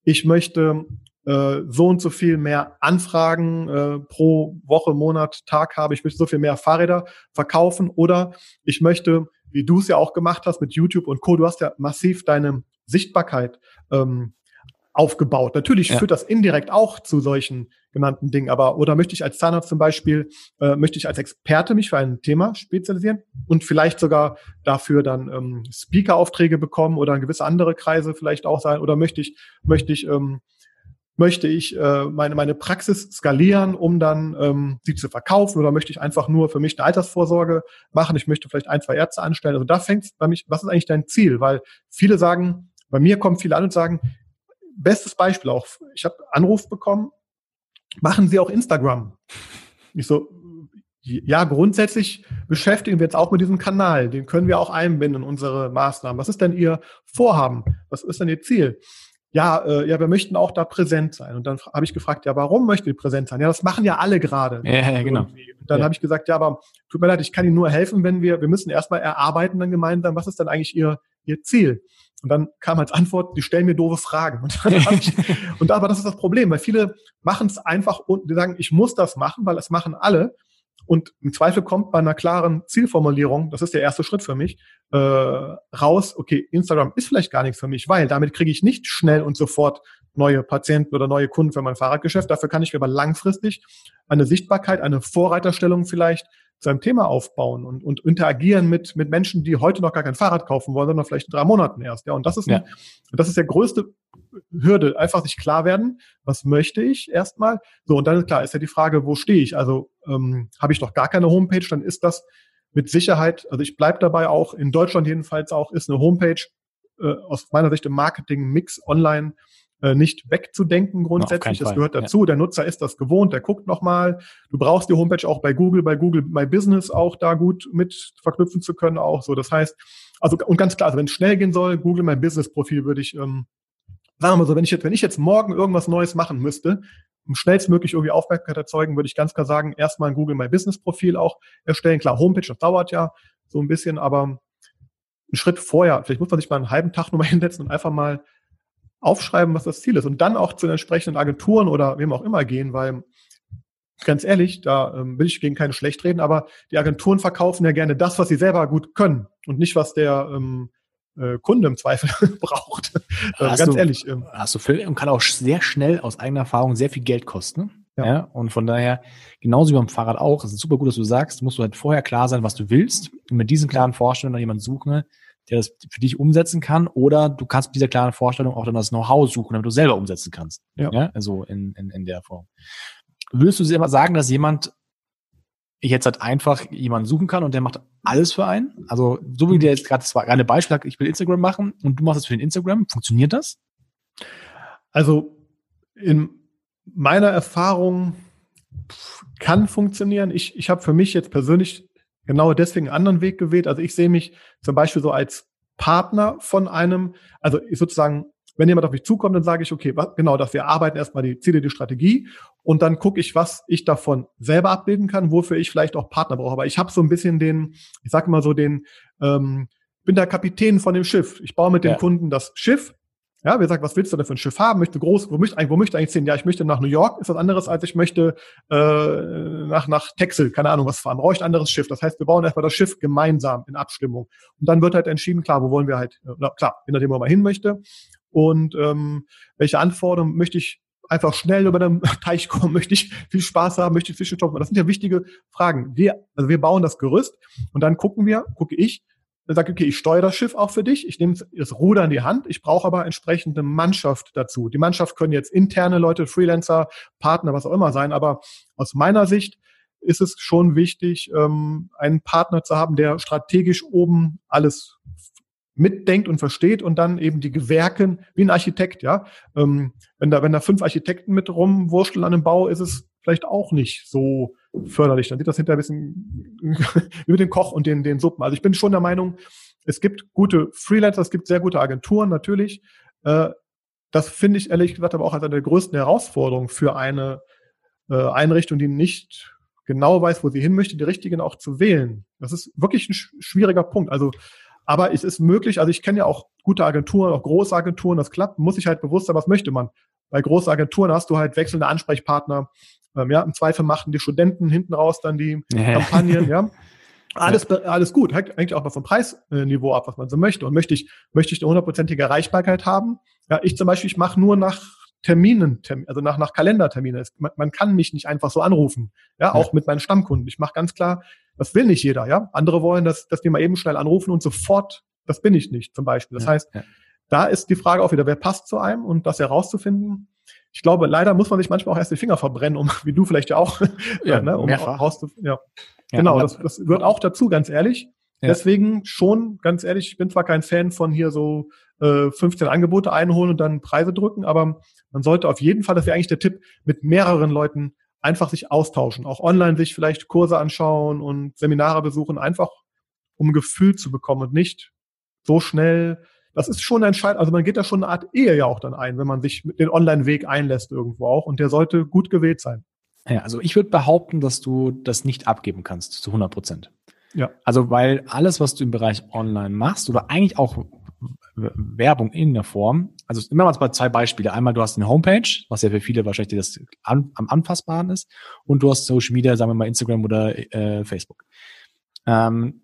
B: ich möchte äh, so und so viel mehr Anfragen äh, pro Woche, Monat, Tag habe, ich möchte so viel mehr Fahrräder verkaufen oder ich möchte, wie du es ja auch gemacht hast mit YouTube und Co., du hast ja massiv deine Sichtbarkeit ähm, aufgebaut. Natürlich ja. führt das indirekt auch zu solchen genannten Dingen, aber oder möchte ich als Zahnarzt zum Beispiel, äh, möchte ich als Experte mich für ein Thema spezialisieren und vielleicht sogar dafür dann ähm, Speaker-Aufträge bekommen oder in gewisse andere Kreise vielleicht auch sein oder möchte ich, möchte ich ähm, möchte ich äh, meine, meine Praxis skalieren, um dann ähm, sie zu verkaufen oder möchte ich einfach nur für mich eine Altersvorsorge machen, ich möchte vielleicht ein, zwei Ärzte anstellen. Also da fängt bei mich, was ist eigentlich dein Ziel? Weil viele sagen, bei mir kommen viele an und sagen, bestes Beispiel auch, ich habe Anruf bekommen, machen Sie auch Instagram? Ich so, ja, grundsätzlich beschäftigen wir jetzt auch mit diesem Kanal. Den können wir auch einbinden in unsere Maßnahmen. Was ist denn Ihr Vorhaben? Was ist denn Ihr Ziel? Ja, äh, ja, wir möchten auch da präsent sein. Und dann habe ich gefragt, ja, warum möchten wir präsent sein? Ja, das machen ja alle gerade.
A: Ja, ja, genau.
B: Und dann ja. habe ich gesagt, ja, aber tut mir leid, ich kann Ihnen nur helfen, wenn wir, wir müssen erstmal erarbeiten dann gemeinsam, was ist dann eigentlich Ihr, Ihr Ziel? Und dann kam als Antwort, die stellen mir doofe Fragen. Und, ich, und aber das ist das Problem, weil viele machen es einfach und die sagen, ich muss das machen, weil es machen alle. Und im Zweifel kommt bei einer klaren Zielformulierung, das ist der erste Schritt für mich, äh, raus, okay, Instagram ist vielleicht gar nichts für mich, weil damit kriege ich nicht schnell und sofort neue Patienten oder neue Kunden für mein Fahrradgeschäft. Dafür kann ich mir aber langfristig eine Sichtbarkeit, eine Vorreiterstellung vielleicht zu einem Thema aufbauen und, und interagieren mit, mit Menschen, die heute noch gar kein Fahrrad kaufen wollen, sondern vielleicht in drei Monaten erst. Ja, und das ist, ja. Ein, das ist der größte Hürde, einfach sich klar werden, was möchte ich erstmal. So, und dann ist klar, ist ja die Frage, wo stehe ich? Also ähm, habe ich noch gar keine Homepage, dann ist das mit Sicherheit, also ich bleibe dabei auch, in Deutschland jedenfalls auch, ist eine Homepage äh, aus meiner Sicht im Marketing-Mix online äh, nicht wegzudenken grundsätzlich. Das gehört dazu. Ja. Der Nutzer ist das gewohnt, der guckt nochmal. Du brauchst die Homepage auch bei Google, bei Google My Business auch da gut mit verknüpfen zu können auch so. Das heißt, also und ganz klar, also wenn es schnell gehen soll, Google My Business Profil würde ich, ähm, sagen wir mal so, wenn ich jetzt, wenn ich jetzt morgen irgendwas Neues machen müsste, um schnellstmöglich irgendwie Aufmerksamkeit erzeugen, würde ich ganz klar sagen, erstmal ein Google My Business Profil auch erstellen. Klar, Homepage, das dauert ja so ein bisschen, aber einen Schritt vorher, vielleicht muss man sich mal einen halben Tag nochmal hinsetzen und einfach mal aufschreiben, was das Ziel ist und dann auch zu den entsprechenden Agenturen oder wem auch immer gehen, weil ganz ehrlich, da ähm, will ich gegen keine schlecht reden, aber die Agenturen verkaufen ja gerne das, was sie selber gut können und nicht, was der ähm, äh, Kunde im Zweifel braucht.
A: Äh, ganz du, ehrlich. Ähm, hast du viel und kann auch sehr schnell aus eigener Erfahrung sehr viel Geld kosten. Ja. ja. Und von daher, genauso wie beim Fahrrad auch, es ist super gut, dass du sagst, musst du halt vorher klar sein, was du willst und mit diesen klaren Vorstellungen dann jemanden suchen, der das für dich umsetzen kann, oder du kannst mit dieser klaren Vorstellung auch dann das Know-how suchen, damit du selber umsetzen kannst. Ja. ja? Also in, in, in der Form. Würdest du sagen, dass jemand jetzt halt einfach jemanden suchen kann und der macht alles für einen? Also, so wie der jetzt gerade das war Beispiel sagt, ich will Instagram machen und du machst es für den Instagram, funktioniert das?
B: Also, in meiner Erfahrung kann funktionieren. Ich, ich habe für mich jetzt persönlich genau deswegen einen anderen Weg gewählt. Also ich sehe mich zum Beispiel so als Partner von einem, also sozusagen, wenn jemand auf mich zukommt, dann sage ich, okay, was, genau, dass wir arbeiten erstmal die Ziele, die Strategie und dann gucke ich, was ich davon selber abbilden kann, wofür ich vielleicht auch Partner brauche. Aber ich habe so ein bisschen den, ich sage mal so den, ähm, bin der Kapitän von dem Schiff. Ich baue mit dem ja. Kunden das Schiff ja, wer sagt, was willst du denn für ein Schiff haben? Möchte groß, wo möchte, wo möchte eigentlich sehen? Ja, ich möchte nach New York, ist was anderes, als ich möchte äh, nach, nach Texel, keine Ahnung was fahren. Brauche ich ein anderes Schiff. Das heißt, wir bauen erstmal das Schiff gemeinsam in Abstimmung. Und dann wird halt entschieden, klar, wo wollen wir halt, äh, klar, je nachdem, wo man hin möchte. Und ähm, welche Anforderungen möchte ich einfach schnell über den Teich kommen, möchte ich viel Spaß haben, möchte ich Fische topfen. Das sind ja wichtige Fragen. Wir, also wir bauen das Gerüst und dann gucken wir, gucke ich, dann sage okay, ich steuere das Schiff auch für dich, ich nehme das Ruder in die Hand, ich brauche aber entsprechende Mannschaft dazu. Die Mannschaft können jetzt interne Leute, Freelancer, Partner, was auch immer sein, aber aus meiner Sicht ist es schon wichtig, ähm, einen Partner zu haben, der strategisch oben alles mitdenkt und versteht und dann eben die Gewerken wie ein Architekt, ja. Ähm, wenn da, wenn da fünf Architekten mit rumwurschteln an einem Bau, ist es vielleicht auch nicht so förderlich. Dann sieht das hinterher ein bisschen mit dem Koch und den, den Suppen. Also ich bin schon der Meinung, es gibt gute Freelancer, es gibt sehr gute Agenturen natürlich. Äh, das finde ich ehrlich gesagt aber auch als eine der größten Herausforderungen für eine äh, Einrichtung, die nicht genau weiß, wo sie hin möchte, die richtigen auch zu wählen. Das ist wirklich ein schwieriger Punkt. Also, aber es ist möglich, also ich kenne ja auch gute Agenturen, auch große Agenturen, das klappt, muss ich halt bewusst sein, was möchte man. Bei großen Agenturen hast du halt wechselnde Ansprechpartner, ähm, ja, im Zweifel machen die Studenten hinten raus dann die Kampagnen, ja. Alles, alles gut, hängt eigentlich auch mal vom Preisniveau ab, was man so möchte. Und möchte ich, möchte ich eine hundertprozentige Erreichbarkeit haben? Ja, ich zum Beispiel, ich mache nur nach Terminen, also nach, nach Kalenderterminen. Man, man kann mich nicht einfach so anrufen. Ja, auch ja. mit meinen Stammkunden. Ich mache ganz klar, das will nicht jeder, ja. Andere wollen, dass, dass die mal eben schnell anrufen und sofort, das bin ich nicht, zum Beispiel. Das ja, heißt, da ist die Frage auch wieder, wer passt zu einem und das herauszufinden, ich glaube, leider muss man sich manchmal auch erst die Finger verbrennen, um, wie du vielleicht ja auch, ja, ne, um mehrfach. rauszu, ja. ja genau, das, das gehört auch dazu, ganz ehrlich. Ja. Deswegen schon, ganz ehrlich, ich bin zwar kein Fan von hier so äh, 15 Angebote einholen und dann Preise drücken, aber man sollte auf jeden Fall, das wäre eigentlich der Tipp, mit mehreren Leuten einfach sich austauschen, auch online sich vielleicht Kurse anschauen und Seminare besuchen, einfach um ein Gefühl zu bekommen und nicht so schnell das ist schon entscheidend. Also man geht da schon eine Art Ehe ja auch dann ein, wenn man sich mit den Online-Weg einlässt irgendwo auch. Und der sollte gut gewählt sein.
A: Ja, also ich würde behaupten, dass du das nicht abgeben kannst zu 100 Prozent. Ja. Also weil alles, was du im Bereich Online machst oder eigentlich auch Werbung in der Form, also immer mal zwei Beispiele. Einmal du hast eine Homepage, was ja für viele wahrscheinlich das an, am anfassbaren ist, und du hast Social Media, sagen wir mal Instagram oder äh, Facebook. Ähm,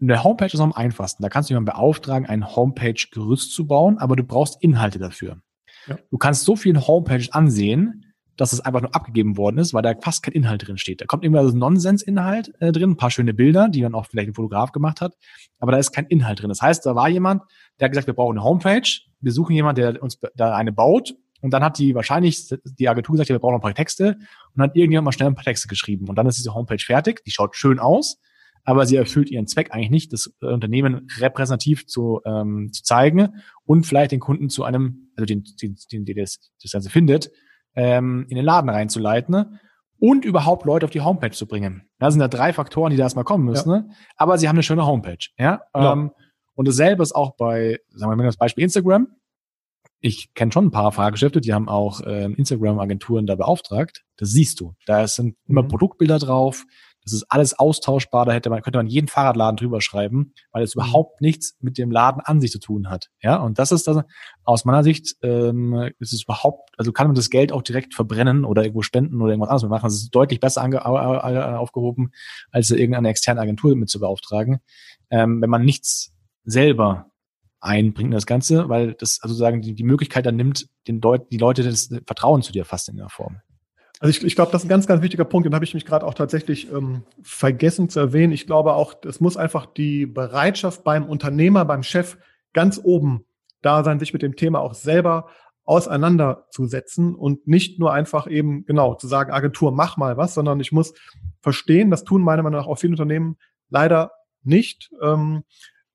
A: eine Homepage ist am einfachsten. Da kannst du jemanden beauftragen, ein Homepage-Gerüst zu bauen, aber du brauchst Inhalte dafür. Ja. Du kannst so viele Homepages ansehen, dass es einfach nur abgegeben worden ist, weil da fast kein Inhalt drin steht. Da kommt immer so Nonsens-Inhalt äh, drin, ein paar schöne Bilder, die dann auch vielleicht ein Fotograf gemacht hat, aber da ist kein Inhalt drin. Das heißt, da war jemand, der hat gesagt, wir brauchen eine Homepage, wir suchen jemanden, der uns da eine baut und dann hat die wahrscheinlich die Agentur gesagt, wir brauchen noch ein paar Texte und dann hat irgendjemand mal schnell ein paar Texte geschrieben und dann ist diese Homepage fertig, die schaut schön aus, aber sie erfüllt ihren Zweck eigentlich nicht, das äh, Unternehmen repräsentativ zu, ähm, zu zeigen und vielleicht den Kunden zu einem, also den, den, den der das, das Ganze findet, ähm, in den Laden reinzuleiten ne? und überhaupt Leute auf die Homepage zu bringen. Das sind ja drei Faktoren, die da erstmal kommen müssen. Ja. Ne? Aber sie haben eine schöne Homepage. Ja? ja. Ähm, und dasselbe ist auch bei, sagen wir mal das Beispiel Instagram. Ich kenne schon ein paar Fahrgeschäfte, die haben auch ähm, Instagram-Agenturen da beauftragt. Das siehst du. Da sind immer mhm. Produktbilder drauf, das ist alles austauschbar, da hätte man, könnte man jeden Fahrradladen drüber schreiben, weil es mhm. überhaupt nichts mit dem Laden an sich zu tun hat. Ja, und das ist das, aus meiner Sicht, ähm, ist es überhaupt, also kann man das Geld auch direkt verbrennen oder irgendwo spenden oder irgendwas anderes machen. Das ist deutlich besser ange, aufgehoben, als irgendeine externe Agentur mit zu beauftragen, ähm, wenn man nichts selber einbringt in das Ganze, weil das also sagen die, die Möglichkeit dann nimmt, den Deut die Leute das Vertrauen zu dir fast in der Form.
B: Also ich, ich glaube, das ist ein ganz, ganz wichtiger Punkt, den habe ich mich gerade auch tatsächlich ähm, vergessen zu erwähnen. Ich glaube auch, es muss einfach die Bereitschaft beim Unternehmer, beim Chef ganz oben da sein, sich mit dem Thema auch selber auseinanderzusetzen und nicht nur einfach eben, genau, zu sagen, Agentur, mach mal was, sondern ich muss verstehen, das tun meiner Meinung nach auch viele Unternehmen leider nicht, ähm,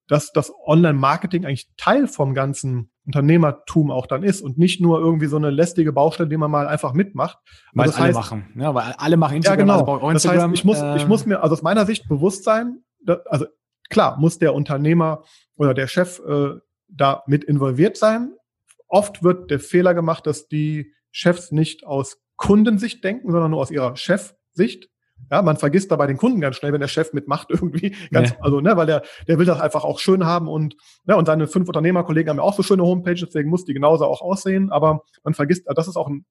B: dass das Online-Marketing eigentlich Teil vom ganzen Unternehmertum auch dann ist und nicht nur irgendwie so eine lästige Baustelle, die man mal einfach mitmacht.
A: Weil also das alle heißt, machen, ja, weil alle machen
B: Instagram. Ja, genau. Also Instagram, das heißt, ich muss, äh, ich muss mir also aus meiner Sicht bewusst sein, dass, also klar muss der Unternehmer oder der Chef äh, da mit involviert sein. Oft wird der Fehler gemacht, dass die Chefs nicht aus Kundensicht denken, sondern nur aus ihrer Chefsicht. Ja, man vergisst dabei den Kunden ganz schnell, wenn der Chef mitmacht irgendwie. Ganz, ja. Also, ne, weil der, der will das einfach auch schön haben und, ne, und seine fünf Unternehmerkollegen haben ja auch so schöne Homepages, deswegen muss die genauso auch aussehen. Aber man vergisst, das ist auch ein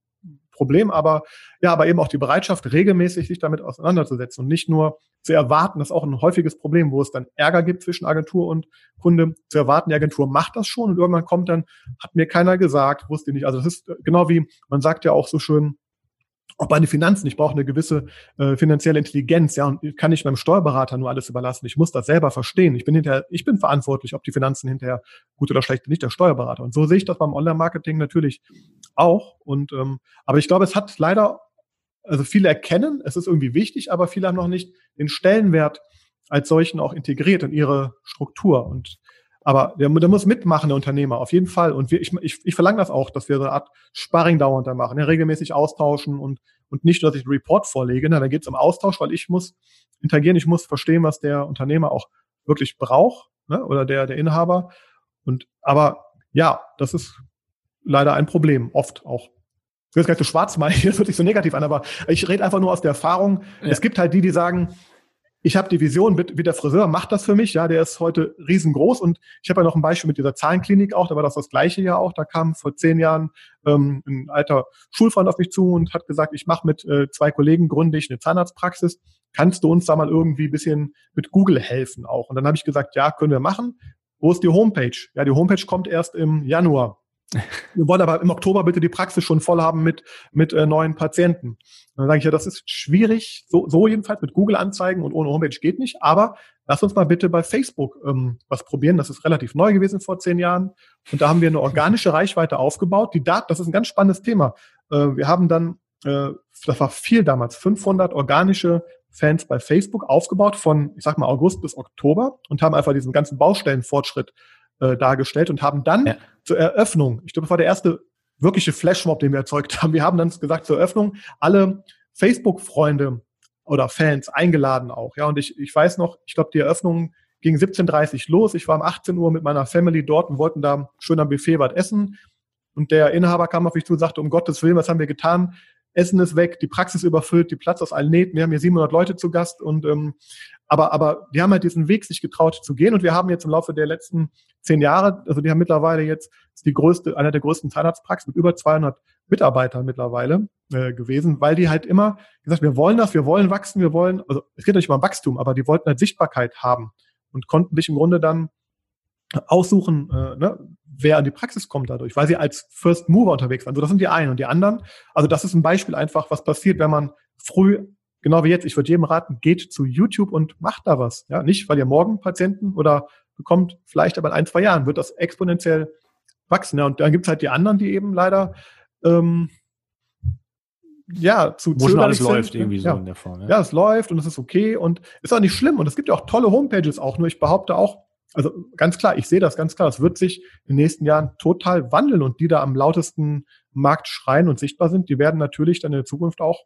B: Problem, aber ja, aber eben auch die Bereitschaft, regelmäßig sich damit auseinanderzusetzen und nicht nur zu erwarten, das ist auch ein häufiges Problem, wo es dann Ärger gibt zwischen Agentur und Kunde, zu erwarten, die Agentur macht das schon und irgendwann kommt dann, hat mir keiner gesagt, wusste ich nicht. Also das ist genau wie, man sagt ja auch so schön, auch bei den Finanzen, ich brauche eine gewisse äh, finanzielle Intelligenz, ja, und kann ich meinem Steuerberater nur alles überlassen. Ich muss das selber verstehen. Ich bin hinterher, ich bin verantwortlich, ob die Finanzen hinterher gut oder schlecht sind, nicht der Steuerberater. Und so sehe ich das beim Online-Marketing natürlich auch. Und ähm, aber ich glaube, es hat leider, also viele erkennen, es ist irgendwie wichtig, aber viele haben noch nicht den Stellenwert als solchen auch integriert in ihre Struktur. Und aber der, der muss mitmachen, der Unternehmer, auf jeden Fall. Und wir, ich, ich, ich verlange das auch, dass wir so eine Art Sparring dauernd da machen, ja, regelmäßig austauschen und, und nicht nur, dass ich einen Report vorlege. Na, da geht es um Austausch, weil ich muss interagieren, ich muss verstehen, was der Unternehmer auch wirklich braucht, ne, oder der, der Inhaber. Und aber ja, das ist leider ein Problem, oft auch. Ich will jetzt gar nicht so schwarz meinen, das hört sich so negativ an, aber ich rede einfach nur aus der Erfahrung. Ja. Es gibt halt die, die sagen, ich habe die Vision, wie der Friseur macht das für mich, ja, der ist heute riesengroß und ich habe ja noch ein Beispiel mit dieser Zahlenklinik auch, da war das das gleiche ja auch, da kam vor zehn Jahren ähm, ein alter Schulfreund auf mich zu und hat gesagt, ich mache mit äh, zwei Kollegen gründe ich eine Zahnarztpraxis, kannst du uns da mal irgendwie ein bisschen mit Google helfen auch? Und dann habe ich gesagt, ja, können wir machen. Wo ist die Homepage? Ja, die Homepage kommt erst im Januar. Wir wollen aber im Oktober bitte die Praxis schon voll haben mit, mit äh, neuen Patienten. Dann sage ich ja, das ist schwierig, so, so jedenfalls mit Google-Anzeigen und ohne Homepage geht nicht, aber lass uns mal bitte bei Facebook ähm, was probieren. Das ist relativ neu gewesen vor zehn Jahren. Und da haben wir eine organische Reichweite aufgebaut. Die Daten, das ist ein ganz spannendes Thema. Äh, wir haben dann, äh, das war viel damals, 500 organische Fans bei Facebook aufgebaut von, ich sag mal, August bis Oktober und haben einfach diesen ganzen Baustellenfortschritt äh, dargestellt und haben dann ja. zur Eröffnung, ich glaube, das war der erste wirkliche Flashmob, den wir erzeugt haben. Wir haben dann gesagt zur Eröffnung alle Facebook-Freunde oder Fans eingeladen auch. Ja, und ich, ich weiß noch, ich glaube, die Eröffnung ging 17.30 los. Ich war um 18 Uhr mit meiner Family dort und wollten da schön am Buffet was essen. Und der Inhaber kam auf mich zu und sagte, um Gottes Willen, was haben wir getan? Essen ist weg, die Praxis überfüllt, die Platz aus allen Nähten. Wir haben hier 700 Leute zu Gast und ähm, aber aber die haben halt diesen Weg sich getraut zu gehen und wir haben jetzt im Laufe der letzten zehn Jahre, also die haben mittlerweile jetzt ist die größte, einer der größten Zahnarztpraxen mit über 200 Mitarbeitern mittlerweile äh, gewesen, weil die halt immer gesagt, wir wollen das, wir wollen wachsen, wir wollen, also es geht nicht um Wachstum, aber die wollten halt Sichtbarkeit haben und konnten sich im Grunde dann aussuchen, äh, ne, wer an die Praxis kommt dadurch, weil sie als First Mover unterwegs waren. So, das sind die einen. Und die anderen, also das ist ein Beispiel einfach, was passiert, wenn man früh, genau wie jetzt, ich würde jedem raten, geht zu YouTube und macht da was. Ja, nicht, weil ihr morgen Patienten oder bekommt, vielleicht aber in ein, zwei Jahren wird das exponentiell wachsen. Ja, und dann gibt's halt die anderen, die eben leider ähm, ja, zu
A: Wo schon alles sind. läuft irgendwie so
B: ja.
A: in der Form.
B: Ja. ja, es läuft und es ist okay und ist auch nicht schlimm. Und es gibt ja auch tolle Homepages auch. Nur ich behaupte auch, also ganz klar, ich sehe das ganz klar. Es wird sich in den nächsten Jahren total wandeln und die da am lautesten Markt schreien und sichtbar sind, die werden natürlich dann in der Zukunft auch,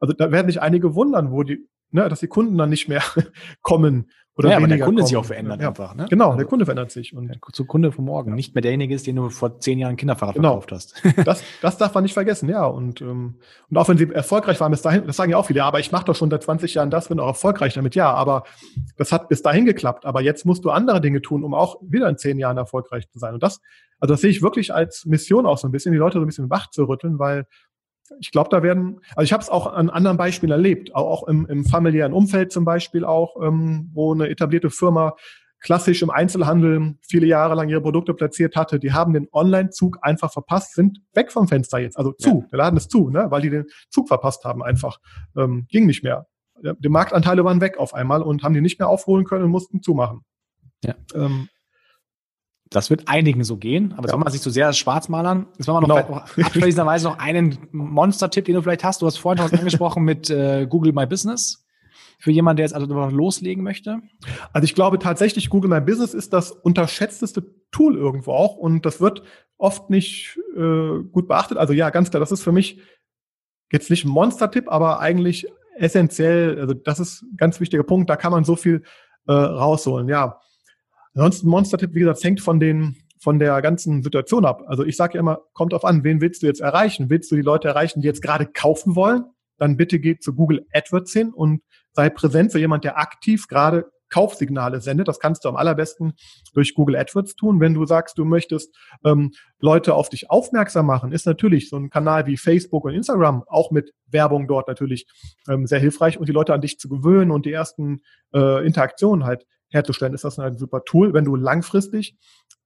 B: also da werden sich einige wundern, wo die, ne, dass die Kunden dann nicht mehr kommen oder ja,
A: aber
B: der
A: Kunde
B: kommen.
A: sich auch verändert ja, einfach. Ne?
B: Genau, also, der Kunde verändert sich.
A: Und der Kunde von morgen, nicht mehr derjenige ist, den du vor zehn Jahren Kinderfahrrad
B: genau.
A: verkauft hast.
B: das, das darf man nicht vergessen, ja. Und, ähm, und auch wenn sie erfolgreich waren bis dahin, das sagen ja auch viele, ja, aber ich mache doch schon seit 20 Jahren das, bin auch erfolgreich damit, ja, aber das hat bis dahin geklappt. Aber jetzt musst du andere Dinge tun, um auch wieder in zehn Jahren erfolgreich zu sein. Und das, also das sehe ich wirklich als Mission auch so ein bisschen, die Leute so ein bisschen wach zu rütteln, weil ich glaube, da werden, also ich habe es auch an anderen Beispielen erlebt, auch, im, im familiären Umfeld zum Beispiel auch, ähm, wo eine etablierte Firma klassisch im Einzelhandel viele Jahre lang ihre Produkte platziert hatte, die haben den Online-Zug einfach verpasst, sind weg vom Fenster jetzt, also zu, ja. der Laden ist zu, ne, weil die den Zug verpasst haben einfach, ähm, ging nicht mehr. Die Marktanteile waren weg auf einmal und haben die nicht mehr aufholen können und mussten zumachen.
A: Ja. Ähm, das wird einigen so gehen, aber ja. soll man sich so sehr schwarz malern. Jetzt machen wir noch, genau. noch abschließenderweise noch einen Monster-Tipp, den du vielleicht hast. Du hast vorhin was angesprochen mit äh, Google My Business. für jemanden, der jetzt also noch loslegen möchte?
B: Also ich glaube tatsächlich, Google My Business ist das unterschätzteste Tool irgendwo auch und das wird oft nicht äh, gut beachtet. Also ja, ganz klar, das ist für mich jetzt nicht ein Monster-Tipp, aber eigentlich essentiell, also das ist ein ganz wichtiger Punkt, da kann man so viel äh, rausholen. Ja, ansonsten Monster-Tipp, wie gesagt, hängt von den von der ganzen Situation ab. Also ich sage ja immer, kommt auf an, wen willst du jetzt erreichen? Willst du die Leute erreichen, die jetzt gerade kaufen wollen? Dann bitte geh zu Google AdWords hin und sei präsent für jemand, der aktiv gerade Kaufsignale sendet. Das kannst du am allerbesten durch Google AdWords tun. Wenn du sagst, du möchtest ähm, Leute auf dich aufmerksam machen, ist natürlich so ein Kanal wie Facebook und Instagram auch mit Werbung dort natürlich ähm, sehr hilfreich und die Leute an dich zu gewöhnen und die ersten äh, Interaktionen halt herzustellen, ist das ein super Tool. Wenn du langfristig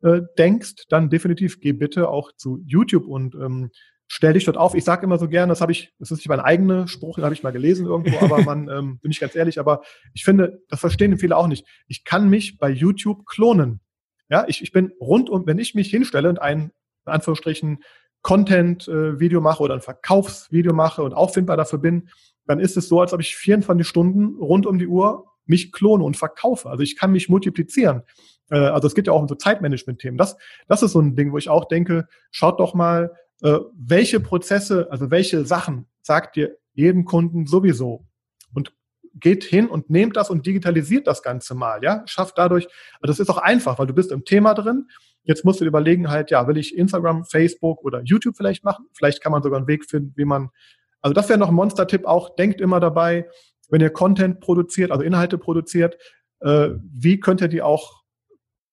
B: äh, denkst, dann definitiv geh bitte auch zu YouTube und ähm, stell dich dort auf. Ich sage immer so gern, das habe ich, das ist nicht mein eigener Spruch, den habe ich mal gelesen irgendwo, aber man, ähm, bin ich ganz ehrlich, aber ich finde, das verstehen viele auch nicht. Ich kann mich bei YouTube klonen. Ja, ich, ich bin rund um, wenn ich mich hinstelle und ein, in Anführungsstrichen, Content-Video mache oder ein Verkaufsvideo mache und auffindbar dafür bin, dann ist es so, als ob ich 24 Stunden rund um die Uhr mich klone und verkaufe. Also ich kann mich multiplizieren. Äh, also es geht ja auch um so Zeitmanagement-Themen. Das, das ist so ein Ding, wo ich auch denke, schaut doch mal, äh, welche Prozesse, also welche Sachen sagt ihr jedem Kunden sowieso und geht hin und nehmt das und digitalisiert das Ganze mal, ja, schafft dadurch, also das ist auch einfach, weil du bist im Thema drin, jetzt musst du überlegen halt, ja, will ich Instagram, Facebook oder YouTube vielleicht machen, vielleicht kann man sogar einen Weg finden, wie man, also das wäre noch ein Monster-Tipp auch, denkt immer dabei, wenn ihr Content produziert, also Inhalte produziert, äh, wie könnt ihr die auch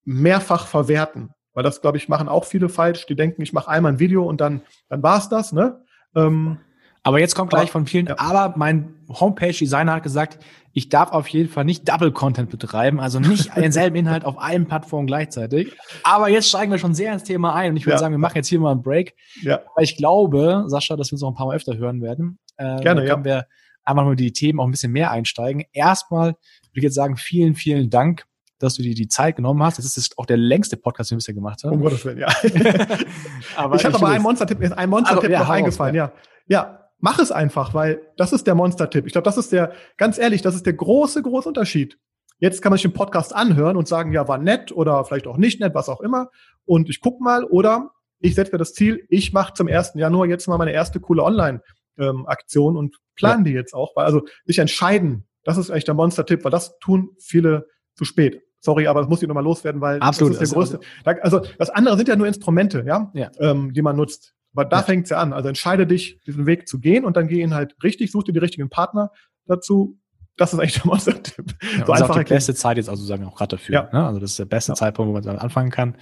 B: mehrfach verwerten? Weil das, glaube ich, machen auch viele falsch. Die denken, ich mache einmal ein Video und dann, dann war's das, ne? Ähm,
A: aber jetzt kommt gleich von vielen, ja. aber mein Homepage-Designer hat gesagt, ich darf auf jeden Fall nicht Double Content betreiben, also nicht denselben Inhalt auf allen Plattformen gleichzeitig. Aber jetzt steigen wir schon sehr ins Thema ein und ich würde ja. sagen, wir machen jetzt hier mal einen Break. Ja. Weil ich glaube, Sascha, dass wir uns noch ein paar Mal öfter hören werden.
B: Äh, Gerne,
A: ja. wir einfach nur die Themen auch ein bisschen mehr einsteigen. Erstmal würde ich jetzt sagen, vielen, vielen Dank, dass du dir die Zeit genommen hast. Das ist auch der längste Podcast, den wir bisher gemacht haben.
B: Um Gottes Willen, ja. aber ich habe aber einen Monster-Tipp, ein Monster-Tipp also, ja, noch eingefallen, ja. ja. mach es einfach, weil das ist der Monster-Tipp. Ich glaube, das ist der, ganz ehrlich, das ist der große, große Unterschied. Jetzt kann man sich den Podcast anhören und sagen, ja, war nett oder vielleicht auch nicht nett, was auch immer. Und ich guck mal, oder ich setze mir das Ziel, ich mache zum 1. Januar jetzt mal meine erste coole Online- ähm, Aktion und planen ja. die jetzt auch, weil also sich entscheiden, das ist eigentlich der Monster-Tipp, weil das tun viele zu spät. Sorry, aber das muss ich nochmal loswerden, weil
A: Absolut,
B: das ist der größte. Also, das andere sind ja nur Instrumente, ja, ja. Ähm, die man nutzt. Aber da ja. fängt's ja an. Also entscheide dich, diesen Weg zu gehen und dann geh ihn halt richtig, such dir die richtigen Partner dazu. Das ist eigentlich der Monster-Tipp.
A: Ja, so einfach ist auch die beste Zeit jetzt also sagen auch gerade dafür. Ja. Ne? Also das ist der beste ja. Zeitpunkt, wo man dann anfangen kann.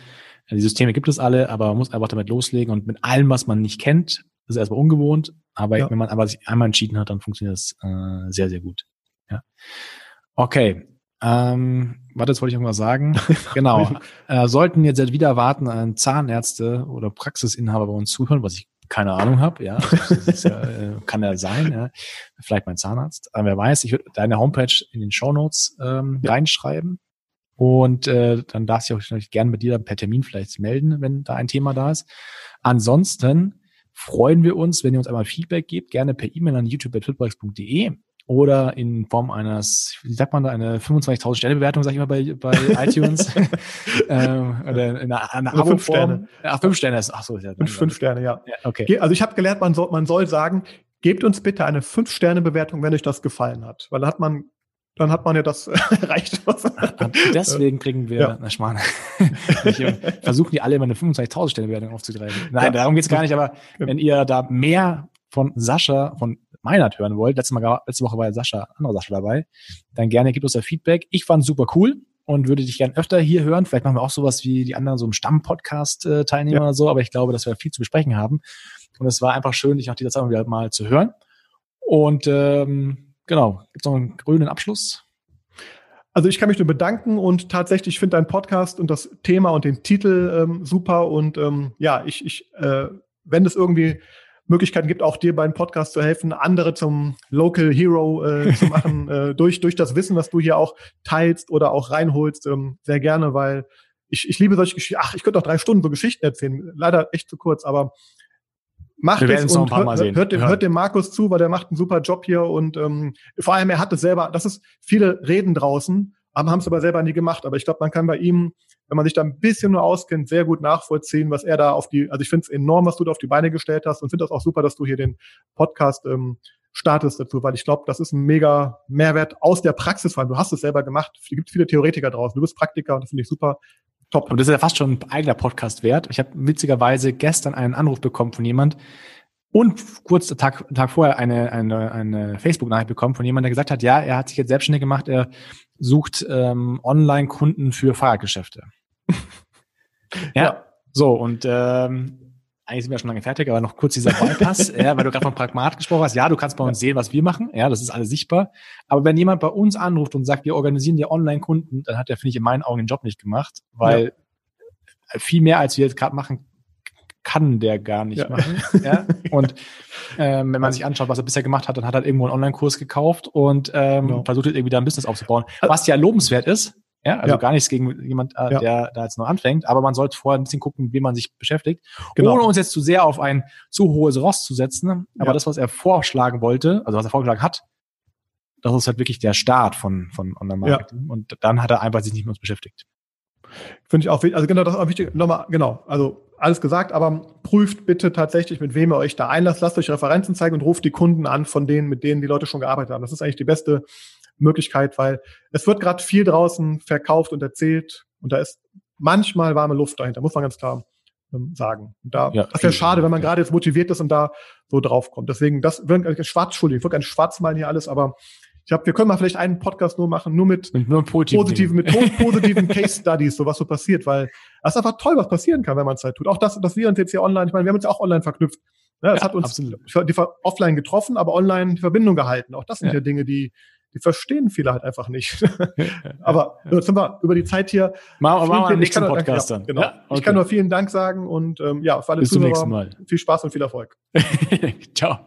A: Die Systeme gibt es alle, aber man muss einfach damit loslegen und mit allem, was man nicht kennt, das ist erstmal ungewohnt, aber ja. wenn man aber sich einmal entschieden hat, dann funktioniert das äh, sehr, sehr gut. Ja. Okay. Ähm, warte, jetzt wollte ich irgendwas sagen. genau. Äh, sollten jetzt wieder erwarten, ein Zahnärzte oder Praxisinhaber bei uns zuhören, was ich keine Ahnung habe, ja, ja äh, kann ja sein, ja. vielleicht mein Zahnarzt. Aber wer weiß, ich würde deine Homepage in den Show Notes ähm, ja. reinschreiben und äh, dann darfst du auch gerne mit dir per Termin vielleicht melden, wenn da ein Thema da ist. Ansonsten freuen wir uns, wenn ihr uns einmal Feedback gebt, gerne per E-Mail an youtube.twitbox.de oder in Form eines, wie sagt man da, eine 25.000 Sterne Bewertung, sag ich mal, bei, bei iTunes. ähm, oder in einer, einer
B: also fünf Sterne.
A: Ach, fünf Sterne ist, ach so, ja.
B: Fünf, fünf Sterne, ja.
A: ja okay.
B: Also ich habe gelernt, man soll, man soll sagen, gebt uns bitte eine fünf Sterne Bewertung, wenn euch das gefallen hat, weil dann hat man dann hat man ja das erreicht.
A: Deswegen kriegen wir, ja. na Schmarrn, versuchen die alle immer eine 25.000 Stelle Bewertung aufzutreiben. Nein, ja. darum geht's gar nicht, aber ja. wenn ihr da mehr von Sascha, von Meinert hören wollt, letzte, Mal, letzte Woche war ja Sascha, andere Sascha dabei, dann gerne gebt uns da Feedback. Ich fand super cool und würde dich gerne öfter hier hören. Vielleicht machen wir auch sowas wie die anderen, so im Stamm-Podcast äh, oder so, aber ich glaube, dass wir viel zu besprechen haben. Und es war einfach schön, dich nach dieser Zeit mal zu hören. Und ähm, genau, gibt es noch einen grünen Abschluss?
B: Also ich kann mich nur bedanken und tatsächlich finde dein Podcast und das Thema und den Titel ähm, super und ähm, ja, ich, ich äh, wenn es irgendwie Möglichkeiten gibt, auch dir beim Podcast zu helfen, andere zum Local Hero äh, zu machen, äh, durch, durch das Wissen, was du hier auch teilst oder auch reinholst, ähm, sehr gerne, weil ich, ich liebe solche Geschichten. Ach, ich könnte auch drei Stunden so Geschichten erzählen. Leider echt zu kurz, aber macht Wir es und hört, hört, dem, hört dem Markus zu, weil der macht einen super Job hier und ähm, vor allem er hat es selber, das ist, viele reden draußen, haben es aber selber nie gemacht. Aber ich glaube, man kann bei ihm, wenn man sich da ein bisschen nur auskennt, sehr gut nachvollziehen, was er da auf die, also ich finde es enorm, was du da auf die Beine gestellt hast und finde das auch super, dass du hier den Podcast ähm, startest dazu, weil ich glaube, das ist ein mega Mehrwert aus der Praxis, vor allem du hast es selber gemacht. Es gibt viele Theoretiker draußen. Du bist Praktiker und das finde ich super.
A: Top. Und das ist ja fast schon ein eigener Podcast wert. Ich habe witzigerweise gestern einen Anruf bekommen von jemand und kurz Tag, Tag vorher eine, eine, eine Facebook-Nachricht bekommen von jemandem, der gesagt hat, ja, er hat sich jetzt selbstständig gemacht, er sucht ähm, Online-Kunden für Fahrradgeschäfte. ja, ja, so und ähm, eigentlich sind wir schon lange fertig, aber noch kurz dieser Bypass, ja, weil du gerade von Pragmat gesprochen hast. Ja, du kannst bei uns sehen, was wir machen. Ja, das ist alles sichtbar. Aber wenn jemand bei uns anruft und sagt, wir organisieren dir Online-Kunden, dann hat er, finde ich, in meinen Augen den Job nicht gemacht, weil ja. viel mehr, als wir jetzt gerade machen, kann der gar nicht ja. machen. Ja? Und ähm, wenn man sich anschaut, was er bisher gemacht hat, dann hat er irgendwo einen Online-Kurs gekauft und ähm, genau. versucht irgendwie da ein Business aufzubauen. Was ja lobenswert ist, ja, also ja. gar nichts gegen jemand, äh, ja. der da jetzt noch anfängt, aber man sollte vorher ein bisschen gucken, wie man sich beschäftigt, genau. ohne uns jetzt zu sehr auf ein zu hohes Ross zu setzen. Aber ja. das, was er vorschlagen wollte, also was er vorgeschlagen hat, das ist halt wirklich der Start von, von Online-Marketing. Und dann hat er einfach sich nicht mehr uns beschäftigt.
B: Finde ich auch wichtig. Also genau, das ist auch wichtig. Nochmal, genau. Also alles gesagt, aber prüft bitte tatsächlich, mit wem ihr euch da einlasst. Lasst euch Referenzen zeigen und ruft die Kunden an, von denen, mit denen die Leute schon gearbeitet haben. Das ist eigentlich die beste Möglichkeit, weil es wird gerade viel draußen verkauft und erzählt und da ist manchmal warme Luft dahinter, muss man ganz klar ähm, sagen. Und da, ja, das wäre schade, wenn man gerade jetzt motiviert ist und da so drauf kommt. Deswegen, das wird schwarz, Entschuldigung, ich würde gerne schwarz malen hier alles, aber ich glaube, wir können mal vielleicht einen Podcast nur machen, nur mit,
A: mit nur
B: positiven, mit positiven Case Studies, so was so passiert, weil das ist einfach toll, was passieren kann, wenn man es halt tut. Auch das, dass wir uns jetzt hier online, ich meine, wir haben uns ja auch online verknüpft. Ja, das ja, hat uns absolut. die offline getroffen, aber online die Verbindung gehalten. Auch das sind ja, ja Dinge, die, die verstehen viele halt einfach nicht. Aber jetzt sind wir über die Zeit hier.
A: Machen wir den nächsten Podcast
B: dann. Genau. Ja, okay. Ich kann nur vielen Dank sagen und ähm, ja, für alle Bis Zuhörer, viel Spaß und viel Erfolg.
A: Ciao.